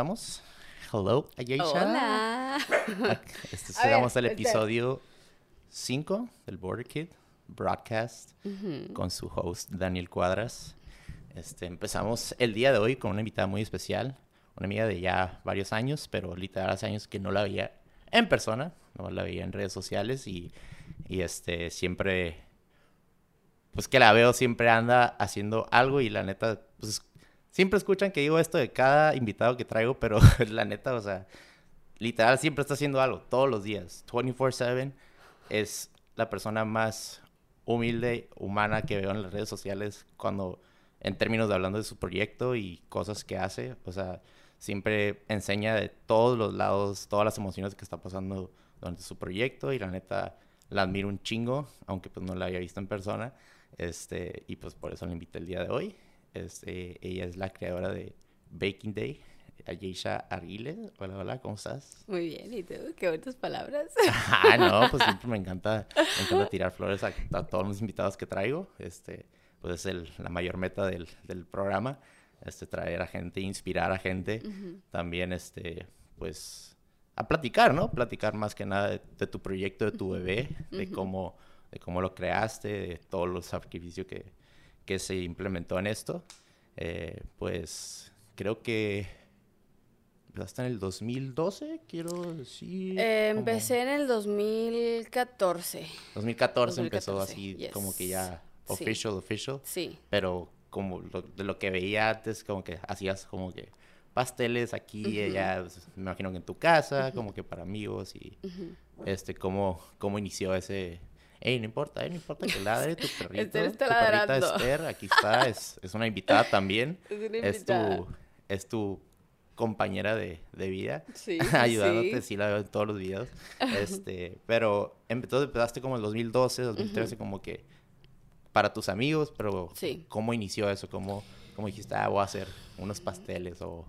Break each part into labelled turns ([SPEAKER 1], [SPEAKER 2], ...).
[SPEAKER 1] Hello, Ayesha.
[SPEAKER 2] Hola.
[SPEAKER 1] Este
[SPEAKER 2] ver,
[SPEAKER 1] al
[SPEAKER 2] espera.
[SPEAKER 1] episodio 5 del Border Kid Broadcast con su host Daniel Cuadras. Este, empezamos el día de hoy con una invitada muy especial, una amiga de ya varios años, pero literal hace años que no la veía en persona, no la veía en redes sociales y, y este, siempre, pues que la veo, siempre anda haciendo algo y la neta, pues siempre escuchan que digo esto de cada invitado que traigo, pero la neta, o sea, literal siempre está haciendo algo, todos los días, 24/7, es la persona más humilde, humana que veo en las redes sociales cuando, en términos de hablando de su proyecto y cosas que hace, o sea, siempre enseña de todos los lados, todas las emociones que está pasando durante su proyecto y la neta la admiro un chingo, aunque pues no la había visto en persona, este, y pues por eso la invité el día de hoy. Este, ella es la creadora de Baking Day, Ayesha Arguile. Hola, hola, ¿cómo estás?
[SPEAKER 2] Muy bien, ¿y tú? Qué bonitas palabras.
[SPEAKER 1] Ah, no, pues siempre me encanta, me encanta tirar flores a, a todos los invitados que traigo. Este, pues es el- la mayor meta del, del programa, este, traer a gente, inspirar a gente. También, este, pues, a platicar, ¿no? Platicar más que nada de, de tu proyecto, de tu bebé, de cómo, de cómo lo creaste, de todos los sacrificios que, que se implementó en esto. Eh, pues, creo que hasta en el 2012, quiero decir.
[SPEAKER 2] Eh, empecé en el 2014.
[SPEAKER 1] 2014, empezó
[SPEAKER 2] 2014,
[SPEAKER 1] así
[SPEAKER 2] yes.
[SPEAKER 1] como que ya
[SPEAKER 2] Sí.
[SPEAKER 1] official, official.
[SPEAKER 2] Sí.
[SPEAKER 1] Pero como lo- de lo que veía antes, como que hacías como que pasteles aquí y allá, pues, me imagino que en tu casa, como que para amigos y este, cómo, cómo inició ese... Ey, no importa, eh, no importa que ladre tu perrito.
[SPEAKER 2] Esther está
[SPEAKER 1] tu perrita
[SPEAKER 2] ladrando.
[SPEAKER 1] Esther, aquí está, es, es una invitada también.
[SPEAKER 2] Es una
[SPEAKER 1] Es
[SPEAKER 2] invitada.
[SPEAKER 1] tu, es tu compañera de, de vida
[SPEAKER 2] Sí,
[SPEAKER 1] ayudándote,
[SPEAKER 2] sí.
[SPEAKER 1] sí la veo en todos los videos. Este, pero entonces empezaste como en 2012, 2013, como que para tus amigos, pero
[SPEAKER 2] Sí.
[SPEAKER 1] ¿cómo inició eso? ¿Cómo, cómo dijiste, ah, voy a hacer unos pasteles o...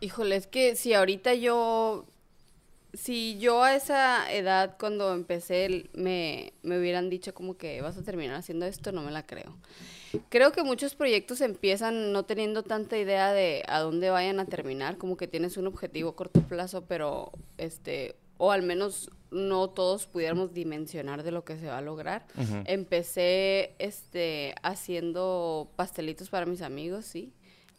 [SPEAKER 2] Híjole, es que si ahorita yo, si yo a esa edad cuando empecé me, me hubieran dicho como que vas a terminar haciendo esto, no me la creo. Creo que muchos proyectos empiezan no teniendo tanta idea de a dónde vayan a terminar, como que tienes un objetivo a corto plazo, pero este, o al menos no todos pudiéramos dimensionar de lo que se va a lograr. Empecé este, haciendo pastelitos para mis amigos, sí.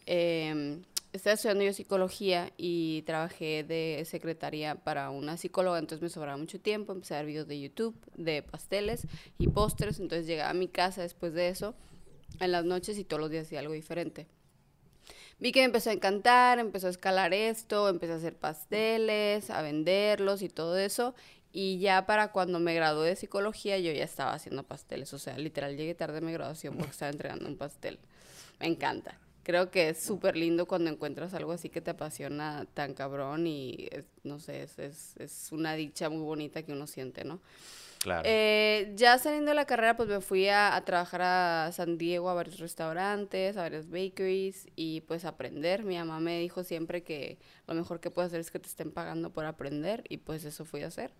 [SPEAKER 2] Eh, estaba estudiando yo psicología y trabajé de secretaria para una psicóloga, entonces me sobraba mucho tiempo. Empecé a ver videos de YouTube de pasteles y postres, entonces llegaba a mi casa después de eso en las noches y todos los días hacía algo diferente. Vi que me empezó a encantar, empezó a escalar esto, empecé a hacer pasteles, a venderlos y todo eso. Y ya para cuando me gradué de psicología, yo ya estaba haciendo pasteles. O sea, literal, llegué tarde a mi graduación porque estaba entregando un pastel. Me encanta. Creo que es súper lindo cuando encuentras algo así que te apasiona tan cabrón y, es- no sé, es, es, es una dicha muy bonita que uno siente, ¿no?
[SPEAKER 1] Claro.
[SPEAKER 2] Eh, ya saliendo de la carrera, pues me fui a, a trabajar a San Diego, a varios restaurantes, a varias bakeries y pues aprender. Mi mamá me dijo siempre que lo mejor que puedes hacer es que te estén pagando por aprender y pues eso fui a hacer,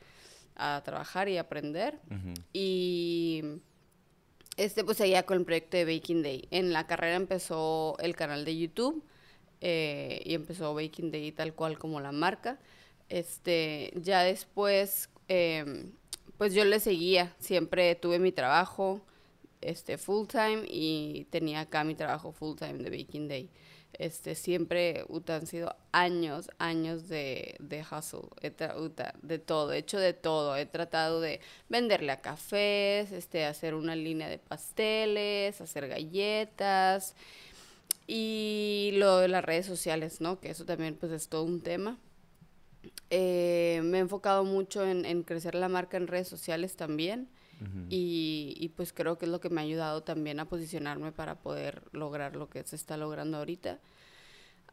[SPEAKER 2] a trabajar y aprender. Y este pues seguía con el proyecto de Baking Day. En la carrera empezó el canal de YouTube eh, y empezó Baking Day tal cual como la marca. Este, ya después, em, pues yo le seguía. Siempre tuve mi trabajo este, full time y tenía acá mi trabajo full time de Baking Day. Este, siempre, han sido años, años de, de hustle, he uta, de todo, he hecho de todo. He tratado de venderle a cafés, este, hacer una línea de pasteles, hacer galletas y lo de las redes sociales, ¿no? Que eso también, pues, es todo un tema. Eh, me he enfocado mucho en, en crecer la marca en redes sociales también. Y, pues creo que es lo que me ha ayudado también a posicionarme para poder lograr lo que se está logrando ahorita.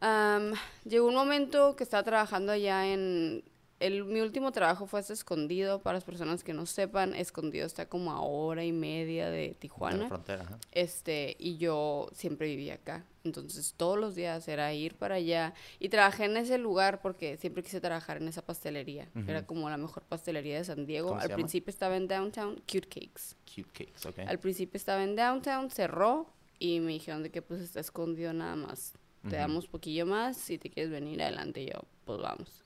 [SPEAKER 2] Am, llegó un momento que estaba trabajando allá en... El, mi último trabajo fue hasta escondido, para las personas que no sepan, escondido está como a hora y media de
[SPEAKER 1] De la
[SPEAKER 2] Tijuana.
[SPEAKER 1] frontera, ajá.
[SPEAKER 2] Este, y yo siempre vivía acá. Entonces, todos los días era ir para allá. Y trabajé en ese lugar porque siempre quise trabajar en esa pastelería. Era como la mejor pastelería de San Diego.
[SPEAKER 1] ¿Cómo se
[SPEAKER 2] Al
[SPEAKER 1] llama?
[SPEAKER 2] principio estaba en Downtown, Cute Cakes.
[SPEAKER 1] Cute cakes, ok.
[SPEAKER 2] Al principio estaba en Downtown, cerró y me dijeron de que pues está escondido nada más te damos poquillo más, si te quieres venir adelante, yo, pues vamos.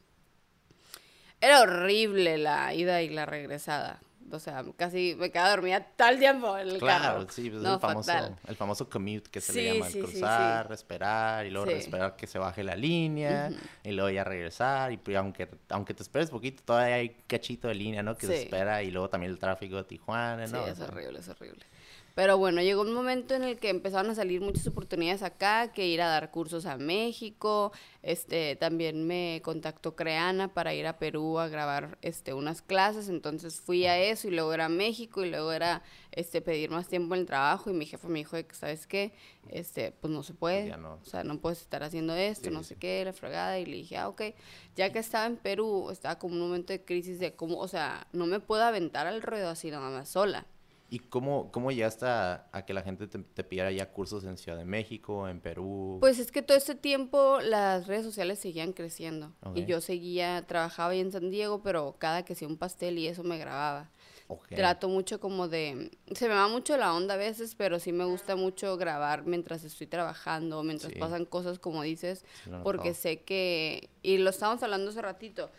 [SPEAKER 2] Era horrible la ida y la regresada. O sea, casi me quedaba dormida tal tiempo en el
[SPEAKER 1] claro, sí, pues el, famoso, el famoso commute que se le llama, el cruzar, esperar y luego esperar que se baje la línea y luego ya regresar y pues, aunque, aunque te esperes poquito, todavía hay cachito de línea, ¿no? Que se espera y luego también el tráfico de Tijuana, ¿no?
[SPEAKER 2] Sí, es horrible, es horrible. Pero bueno, llegó un momento en el que empezaron a salir muchas oportunidades acá, que ir a dar cursos a México, este, también me contactó Creana para ir a Perú a grabar este, unas clases, entonces fui a eso y luego era México y luego era este, pedir más tiempo en el trabajo. Y mi jefe me dijo que, ¿sabes qué? Este, pues no se puede, o sea, no puedes estar haciendo esto, no sé qué, la fregada, y le dije, ah, ok, ya que estaba en Perú, estaba como un momento de crisis de cómo, o sea, no me puedo aventar al ruedo así nada más sola.
[SPEAKER 1] ¿Y cómo, cómo llegaste a, a que la gente te, te, pidiera ya cursos en Ciudad de México, en Perú?
[SPEAKER 2] Pues es que todo este tiempo las redes sociales seguían creciendo. Y yo seguía, trabajaba ahí en San Diego, pero cada que hacía un pastel y eso me grababa. Trato mucho como de... Se me va mucho la onda a veces, pero sí me gusta mucho grabar mientras estoy trabajando, mientras pasan cosas como dices, porque sé que... Y lo estábamos hablando hace ratito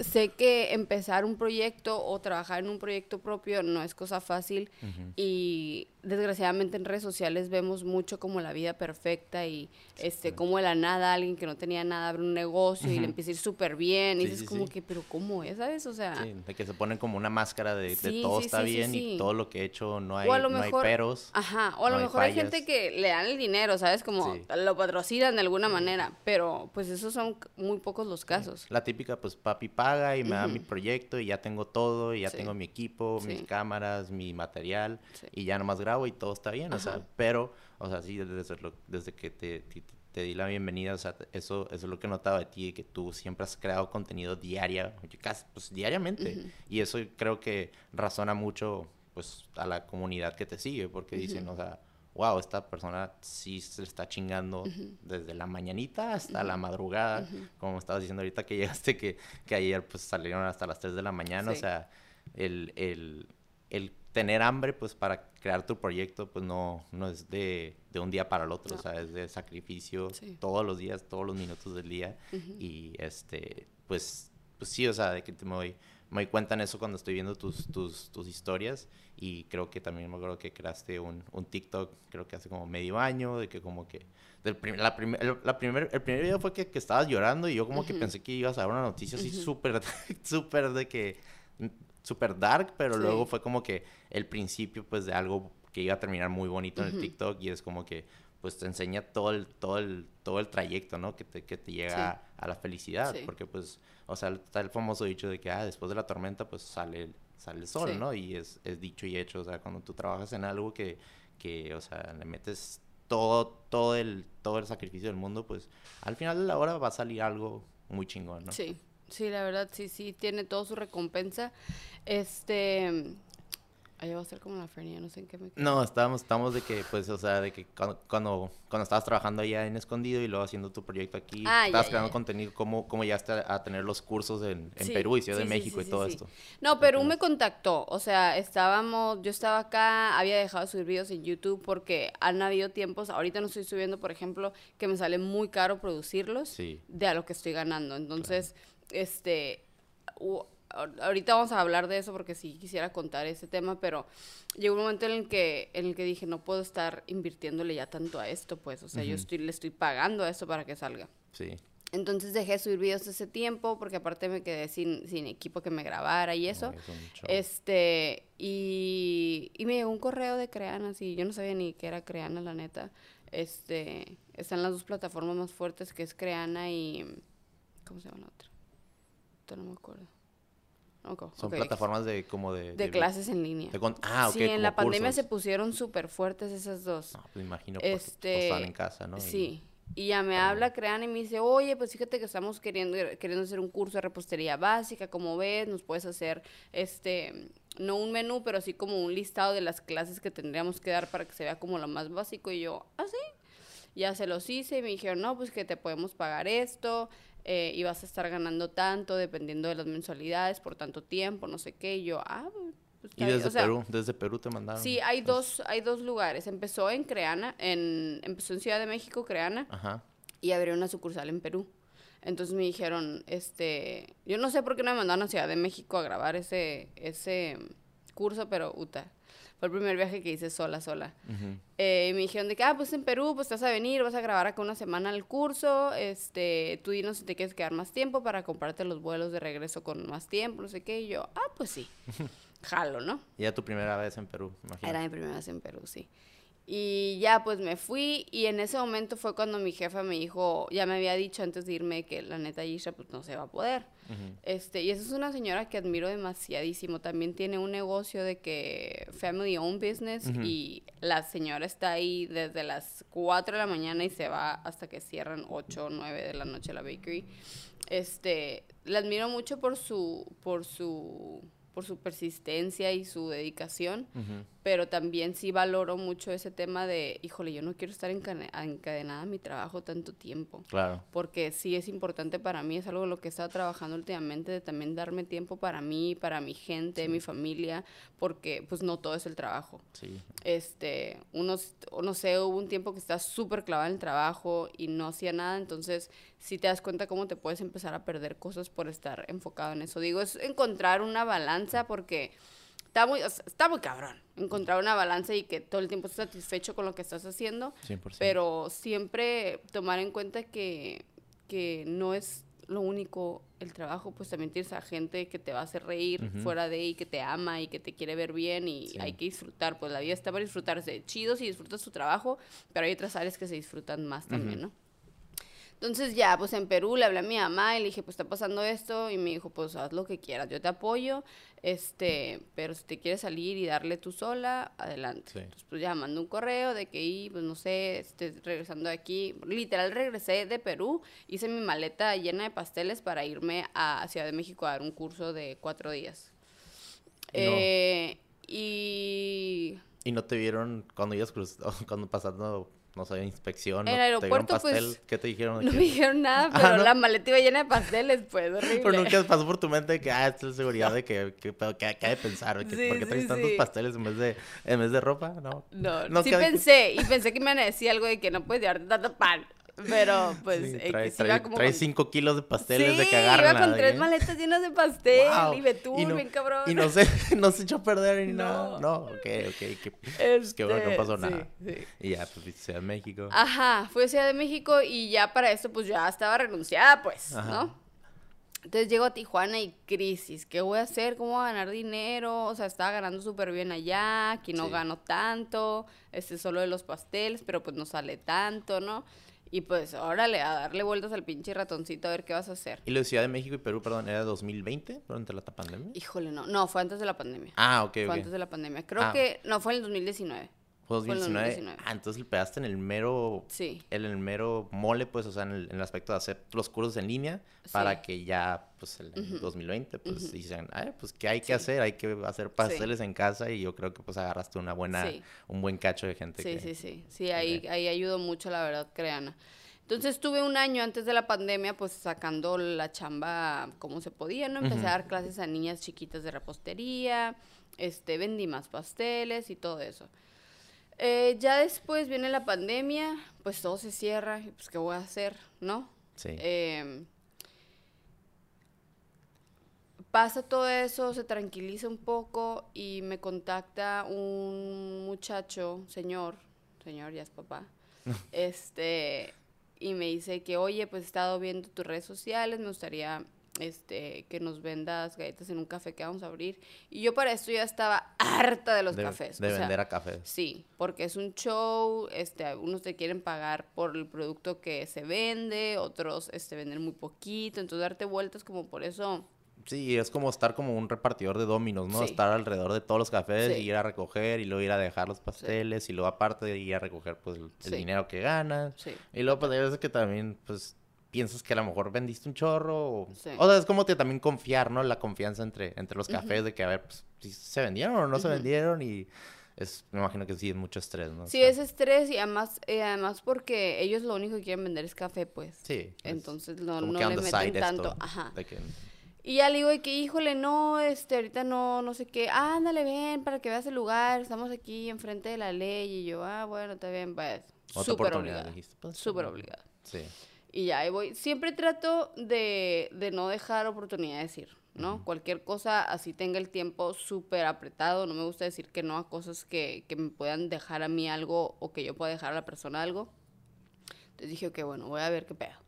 [SPEAKER 2] sé que empezar un proyecto o trabajar en un proyecto propio no es cosa fácil y desgraciadamente en redes sociales vemos mucho como la vida perfecta y este como de la nada alguien que no tenía nada abre un negocio y le empieza a ir súper bien y dices como que pero cómo es sabes o sea
[SPEAKER 1] de que se ponen como una máscara de, todo está bien y todo lo que he hecho no hay, no hay peros
[SPEAKER 2] ajá o a lo mejor hay gente que le dan el dinero sabes como lo patrocinan de alguna manera pero pues esos son muy pocos los casos.
[SPEAKER 1] La típica pues papi paga y me da mi proyecto y ya tengo todo y ya tengo mi equipo mis cámaras mi material y ya nomás grabo y todo está bien, o sea, pero, o sea, sí, desde, desde que te, te, di la bienvenida, o sea, eso, eso es lo que he notado de ti, que tú siempre has creado contenido diario, casi, pues diariamente, y eso creo que razona mucho, pues, a la comunidad que te sigue, porque dicen, o sea, wow, esta persona sí se está chingando desde la mañanita hasta la madrugada, como estabas diciendo ahorita que llegaste, que, que ayer pues salieron hasta las 3 de la mañana, o sea, el, el, el tener hambre, pues para crear tu proyecto, pues no, no es de, de un día para el otro, o sea, es de sacrificio todos los días, todos los minutos del día. Y este, pues, pues sí, o sea, de que te me doy, me doy cuenta en eso cuando estoy viendo tus, tus, tus historias. Y creo que también me acuerdo que creaste un, un TikTok, creo que hace como medio año, de que como que... Del la primer, la primer, el primer video fue que, que estabas llorando y yo como que pensé que ibas a dar una noticia así súper, súper de que super dark, pero luego fue como que el principio pues de algo que iba a terminar muy bonito en el TikTok y es como que pues te enseña todo el, todo el, todo el trayecto, ¿no? Que te, que te llega a, la felicidad, porque pues, o sea, está el famoso dicho de que, ah, después de la tormenta pues sale, sale el sol, ¿no? Y es, es dicho y hecho, o sea, cuando tú trabajas en algo que, que, o sea, le metes todo, todo el, todo el sacrificio del mundo, pues al final de la hora va a salir algo muy chingón, ¿no?
[SPEAKER 2] Sí. Sí, la verdad, sí, sí, tiene toda su recompensa. Este, Ahí va a ser como la feria, no sé en qué me...
[SPEAKER 1] No, estábamos, estamos de que, pues, o sea, de que cuando, cuando, estabas trabajando allá en Escondido y luego haciendo tu proyecto aquí, ah, estabas creando contenido, ¿cómo, ¿cómo llegaste a, tener los cursos en, Perú y Ciudad de México y todo esto?
[SPEAKER 2] No, Perú me contactó, o sea, estábamos, yo estaba acá, había dejado de subir videos en YouTube porque han habido tiempos, ahorita no estoy subiendo, por ejemplo, que me sale muy caro producirlos de a lo que estoy ganando, entonces este, ahorita vamos a hablar de eso porque sí quisiera contar ese tema, pero llegó un momento en el que, en el que dije, no puedo estar invirtiéndole ya tanto a esto, pues, o sea, yo estoy, le estoy pagando a esto para que salga.
[SPEAKER 1] Sí.
[SPEAKER 2] Entonces dejé de subir videos ese tiempo porque aparte me quedé sin, sin equipo que me grabara y eso. este, y, y me llegó un correo de Creana, sí, yo no sabía ni qué era Creana, la neta. Este, están las dos plataformas más fuertes que es Creana y... ¿Cómo se llama la otra? no me acuerdo.
[SPEAKER 1] Son plataformas de como
[SPEAKER 2] de... De, clases en línea.
[SPEAKER 1] ah, ok.
[SPEAKER 2] Sí, en la pandemia se pusieron súper fuertes esas dos.
[SPEAKER 1] No, pues imagino porque este, están en casa, ¿no?
[SPEAKER 2] Sí. Y ya me habla Crean y me dice, oye, pues fíjate que estamos queriendo, queriendo hacer un curso de repostería básica, como ves, nos puedes hacer, este, no un menú, pero sí como un listado de las clases que tendríamos que dar para que se vea como lo más básico. Y yo, ah, sí. Ya se los hice y me dijeron, no, pues que te podemos pagar esto, eh, y vas a estar ganando tanto dependiendo de las mensualidades por tanto tiempo, no sé qué. Y yo, ah,
[SPEAKER 1] pues y desde Perú, desde Perú te mandaron.
[SPEAKER 2] Sí, hay dos, hay dos lugares. Empezó en Creana, en, empezó en Ciudad de México, Creana. Ajá. y abrió una sucursal en Perú. Entonces me dijeron, este, yo no sé por qué no me mandaron a Ciudad de México a grabar ese, ese curso, pero uta, fue el primer viaje que hice sola, sola. Eh, y me dijeron de que, ah, pues en Perú, pues te vas a venir, vas a grabar acá una semana el curso, este, tú dinos si te quieres quedar más tiempo para comprarte los vuelos de regreso con más tiempo, no sé qué, y yo, ah, pues sí, jalo, ¿no?
[SPEAKER 1] Y era tu primera vez en Perú, imagino.
[SPEAKER 2] Era mi primera vez en Perú, sí. Y ya pues me fui y en ese momento fue cuando mi jefa me dijo, ya me había dicho antes de irme que la neta Isha pues no se va a poder. Este, y esa es una señora que admiro demasiadísimo. También tiene un negocio de que family owned business y la señora está ahí desde las 4 de la mañana y se va hasta que cierran 8 o 9 de la noche la bakery. Este, la admiro mucho por su por su por su persistencia y su dedicación, pero también sí valoro mucho ese tema de, híjole, yo no quiero estar encadenada a mi trabajo tanto tiempo.
[SPEAKER 1] Claro.
[SPEAKER 2] Porque sí es importante para mí, es algo en lo que he estado trabajando últimamente, de también darme tiempo para mí, para mi gente, mi familia, porque pues no todo es el trabajo.
[SPEAKER 1] Sí.
[SPEAKER 2] Este, uno, no sé, hubo un tiempo que estás súper clavada en el trabajo y no hacía nada, entonces si te das cuenta cómo te puedes empezar a perder cosas por estar enfocado en eso. Digo, es encontrar una balanza porque está muy, está muy cabrón encontrar una balanza y que todo el tiempo estés satisfecho con lo que estás haciendo. 100%. Pero siempre tomar en cuenta que, que no es lo único el trabajo, pues también tienes a gente que te va a hacer reír fuera de ahí, que te ama y que te quiere ver bien y hay que disfrutar, pues la vida está para disfrutarse. Chido si disfrutas tu trabajo, pero hay otras áreas que se disfrutan más también, ¿no? Entonces ya, pues en Perú le hablé a mi mamá y le dije, pues está pasando esto y me dijo, pues haz lo que quieras, yo te apoyo, este, pero si te quieres salir y darle tú sola, adelante. Entonces pues ya mandé un correo de que, y, pues no sé, esté regresando de aquí, literal regresé de Perú, hice mi maleta llena de pasteles para irme a Ciudad de México a dar un curso de cuatro días. Eh, y...
[SPEAKER 1] ¿Y no te vieron cuando ibas cuando pasando no sé, inspección.
[SPEAKER 2] En el aeropuerto, pues.
[SPEAKER 1] ¿Qué te dijeron?
[SPEAKER 2] No me dijeron nada, ah, pero la maleta iba llena de pasteles, pues, horrible.
[SPEAKER 1] Pero nunca pasó por tu mente que, ah, esta es seguridad de que, que, que, de pensar, que, ¿por qué traes tantos pasteles en vez, de, en vez de ropa? No.
[SPEAKER 2] No, no sí pensé, y pensé que me iban a decir algo de que no puedes llevar tanto pan. Pero, pues, sí,
[SPEAKER 1] trae, trae, como trae cinco kilos de pasteles de cagar.
[SPEAKER 2] iba con tres maletas llenas de pastel y betún, no, bien cabrón.
[SPEAKER 1] Y no se, no se echó a perder ni nada. No, ok, ok. Que, pues, qué bueno que no pasó este, nada. Sí, Y ya, pues, Ciudad de México.
[SPEAKER 2] Ajá, fui a Ciudad de México y ya para esto, pues, ya estaba renunciada, pues, ¿no? Entonces llego a Tijuana y crisis. ¿Qué voy a hacer? ¿Cómo voy a ganar dinero? O sea, estaba ganando súper bien allá, aquí no gano tanto, este solo de los pasteles, pero pues no sale tanto, ¿no? Y pues, órale, a darle vueltas al pinche ratoncito a ver qué vas a hacer.
[SPEAKER 1] ¿Y la Ciudad de México y Perú, perdón, era 2020 durante la pandemia?
[SPEAKER 2] Híjole, no. No, fue antes de la pandemia.
[SPEAKER 1] Ah, ok,
[SPEAKER 2] Fue antes de la pandemia. Creo ah. que, no, fue en el 2019.
[SPEAKER 1] Fue 2019. Ah, entonces le pegaste en el mero. Sí. En el mero mole, pues, o sea, en el, aspecto de hacer los cursos en línea para que ya, pues, en el 2020, pues, dicen, ay, pues, ¿qué hay que hacer? Hay que hacer pasteles en casa y yo creo que, pues, agarraste una buena, un buen cacho de gente.
[SPEAKER 2] Sí, sí, sí. Sí, ahí, ahí ayudó mucho, la verdad, creana. Entonces estuve un año antes de la pandemia pues sacando la chamba como se podía, ¿no? Empecé a dar clases a niñas chiquitas de repostería, este, vendí más pasteles y todo eso. Eh, ya después viene la pandemia, pues todo se cierra, y pues ¿qué voy a hacer, no?
[SPEAKER 1] Sí.
[SPEAKER 2] Em, pasa todo eso, se tranquiliza un poco y me contacta un muchacho, señor, señor, ya es papá, este, y me dice que, oye, pues he estado viendo tus redes sociales, me gustaría este, que nos vendas galletas en un café que vamos a abrir. Y yo para esto ya estaba harta de los cafés.
[SPEAKER 1] De vender a café.
[SPEAKER 2] Sí, porque es un show, este, unos te quieren pagar por el producto que se vende, otros este, venden muy poquito, entonces darte vueltas como por eso
[SPEAKER 1] Sí, es como estar como un repartidor de dominos, ¿no? Estar alrededor de todos los cafés y ir a recoger y luego ir a dejar los pasteles y luego aparte de ir a recoger pues el, dinero que ganas. Y luego pues hay veces que también pues piensas que a lo mejor vendiste un chorro o, o sea, es como que también confiar, ¿no? La confianza entre, entre los cafés de que a ver, pues si se vendieron o no se vendieron y es, me imagino que sí, es mucho estrés, ¿no?
[SPEAKER 2] Sí, es estrés y además, eh, además porque ellos lo único que quieren vender es café, pues.
[SPEAKER 1] Sí.
[SPEAKER 2] Entonces no, no le meten tanto. Ajá. Y ya le digo que, híjole, no, este, ahorita no, no sé qué, ándale, ven, para que veas el lugar, estamos aquí enfrente de la ley, y yo, ah, bueno, está bien, pues, súper obligada, pues, súper obligada.
[SPEAKER 1] Sí.
[SPEAKER 2] Y ya ahí voy. Siempre trato de, de no dejar oportunidades ir, ¿no? Cualquier cosa, así tenga el tiempo súper apretado. No me gusta decir que no a cosas que, que me puedan dejar a mí algo o que yo pueda dejar a la persona algo. Entonces dije, ok, bueno, voy a ver qué pedo.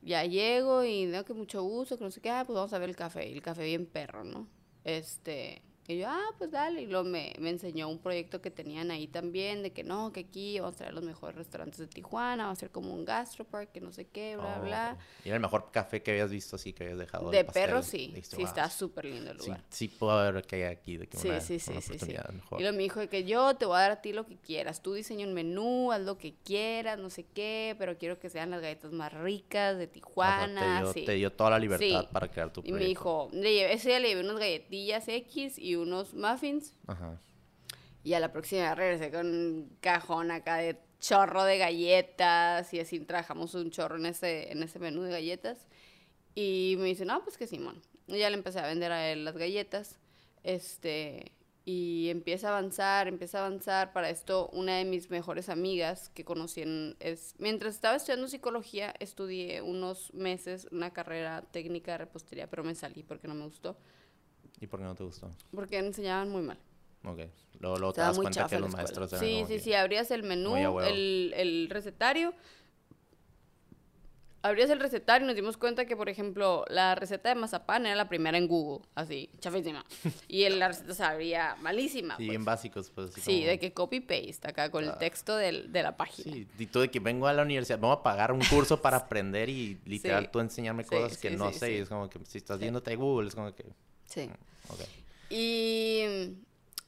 [SPEAKER 2] Ya llego y veo que mucho gusto, que no sé qué, ah, pues vamos a ver el café. Y el café bien perro, ¿no? Este, y yo, ah, pues dale. Y luego me, me enseñó un proyecto que tenían ahí también, de que no, que aquí vamos a traer los mejores restaurantes de Tijuana, va a ser como un gastropark, que no sé qué, bla,
[SPEAKER 1] Oh,
[SPEAKER 2] bla.
[SPEAKER 1] Y era el mejor café que habías visto así que habías dejado.
[SPEAKER 2] De perro sí,
[SPEAKER 1] Dijiste,
[SPEAKER 2] sí
[SPEAKER 1] "Wow,
[SPEAKER 2] está súper lindo el
[SPEAKER 1] Sí,
[SPEAKER 2] lugar.
[SPEAKER 1] sí puedo ver que hay aquí de que
[SPEAKER 2] Sí,
[SPEAKER 1] una,
[SPEAKER 2] sí, sí,
[SPEAKER 1] una
[SPEAKER 2] sí, sí.
[SPEAKER 1] mejor.
[SPEAKER 2] Y luego me dijo de que yo te voy a dar a ti lo que quieras. Tú diseña un menú, haz lo que quieras, no sé qué, pero quiero que sean las galletas más ricas de
[SPEAKER 1] O sea,
[SPEAKER 2] Tijuana.
[SPEAKER 1] te, dio,
[SPEAKER 2] sí.
[SPEAKER 1] te dio toda la libertad
[SPEAKER 2] Sí.
[SPEAKER 1] para crear tu
[SPEAKER 2] Y
[SPEAKER 1] proyecto.
[SPEAKER 2] me dijo, le llevé- ese día le llevé unas galletillas X y unos muffins.
[SPEAKER 1] Ajá.
[SPEAKER 2] Y a la próxima regresé con un cajón acá de chorro de galletas y así trabajamos un chorro en ese, en ese menú de galletas. Y me dice, no, pues que Simón. Y ya le empecé a vender a él las galletas. Este, y empieza a avanzar, empieza a avanzar. Para esto, una de mis mejores amigas que conocí en, es, mientras estaba estudiando psicología, estudié unos meses una carrera técnica de repostería, pero me salí porque no me gustó,
[SPEAKER 1] ¿Y por qué no te gustó?
[SPEAKER 2] porque enseñaban muy mal.
[SPEAKER 1] Ok. Luego, luego te das cuenta que los maestros eran
[SPEAKER 2] Sí, sí,
[SPEAKER 1] que-
[SPEAKER 2] sí, abrías el menú, el, el recetario. Abrías el recetario y nos dimos cuenta que, por ejemplo, la receta de mazapán era la primera en Google, así, chafísima. Y el- la receta se abría malísima.
[SPEAKER 1] Sí,
[SPEAKER 2] pues.
[SPEAKER 1] bien básicos, pues. así
[SPEAKER 2] Sí,
[SPEAKER 1] como-
[SPEAKER 2] de que copy-paste acá con el
[SPEAKER 1] Ah.
[SPEAKER 2] texto del- de la página.
[SPEAKER 1] Sí, y tú de que vengo a la universidad, vamos a pagar un curso para aprender y literal
[SPEAKER 2] Sí.
[SPEAKER 1] tú enseñarme
[SPEAKER 2] Sí,
[SPEAKER 1] cosas que
[SPEAKER 2] sí,
[SPEAKER 1] no
[SPEAKER 2] sí,
[SPEAKER 1] sé. es como que si estás viéndote a Google, es como que.
[SPEAKER 2] Sí.
[SPEAKER 1] Ok.
[SPEAKER 2] Y,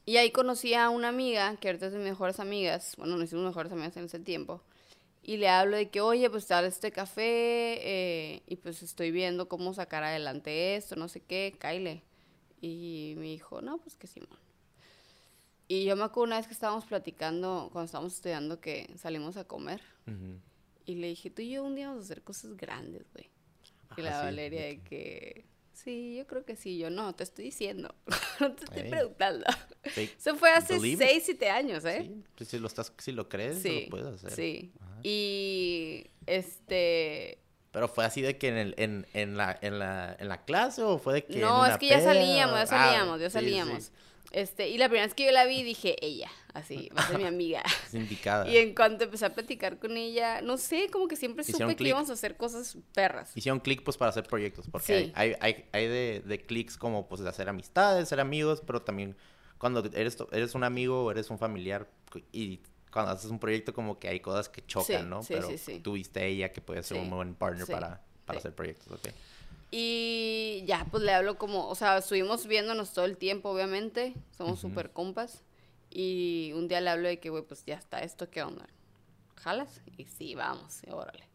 [SPEAKER 2] y ahí conocí a una amiga, que ahorita es de mis mejores amigas, bueno, nos hicimos mejores amigas en ese tiempo, y le hablo de que, oye, pues tal este café, eh, y pues estoy viendo cómo sacar adelante esto, no sé qué, Kyle. Y me dijo, no, pues que Simón. Y yo me acuerdo una vez que estábamos platicando, cuando estábamos estudiando, que salimos a comer,
[SPEAKER 1] Ujú.
[SPEAKER 2] y le dije, tú y yo un día vamos a hacer cosas grandes, güey. Y la
[SPEAKER 1] sí,
[SPEAKER 2] Valeria
[SPEAKER 1] de
[SPEAKER 2] que, sí, yo creo que sí, yo no, te estoy diciendo, no te estoy preguntando.
[SPEAKER 1] Fake
[SPEAKER 2] Eso fue hace
[SPEAKER 1] believe it.
[SPEAKER 2] 6, 7 años, ¿eh?
[SPEAKER 1] Sí, pues si lo, estás, si lo crees,
[SPEAKER 2] Sí,
[SPEAKER 1] lo puedes hacer.
[SPEAKER 2] sí.
[SPEAKER 1] Ajá.
[SPEAKER 2] Y, este,
[SPEAKER 1] Pero fue así de que en, el, en, en, la, en, la, en la clase o fue de que. en
[SPEAKER 2] no, es que ya
[SPEAKER 1] peda?
[SPEAKER 2] salíamos, ya
[SPEAKER 1] Ah,
[SPEAKER 2] salíamos, ya
[SPEAKER 1] sí,
[SPEAKER 2] salíamos.
[SPEAKER 1] sí,
[SPEAKER 2] Este, y la primera vez que yo la vi dije, ella, así, va a ser mi amiga.
[SPEAKER 1] es indicada.
[SPEAKER 2] Y en cuanto empecé a platicar con ella, no sé, como que siempre
[SPEAKER 1] Hicieron
[SPEAKER 2] supe que íbamos a hacer cosas perras.
[SPEAKER 1] Hicieron clic pues para hacer proyectos, porque
[SPEAKER 2] Sí.
[SPEAKER 1] hay, hay, hay, de, de clics como pues de hacer amistades, ser amigos, pero también cuando eres, eres un amigo o eres un familiar y cuando haces un proyecto como que hay cosas que chocan,
[SPEAKER 2] Sí,
[SPEAKER 1] ¿no?
[SPEAKER 2] sí,
[SPEAKER 1] pero tuviste a ella que puede ser un buen partner para, para hacer proyectos, ¿ok?
[SPEAKER 2] Y ya, pues le hablo como, o sea, estuvimos viéndonos todo el tiempo, obviamente, somos
[SPEAKER 1] Ujú.
[SPEAKER 2] súper compas. Y un día le hablo de que, güey, pues ya está esto, ¿qué onda? ¿Jalas? Y sí, vamos, y órale.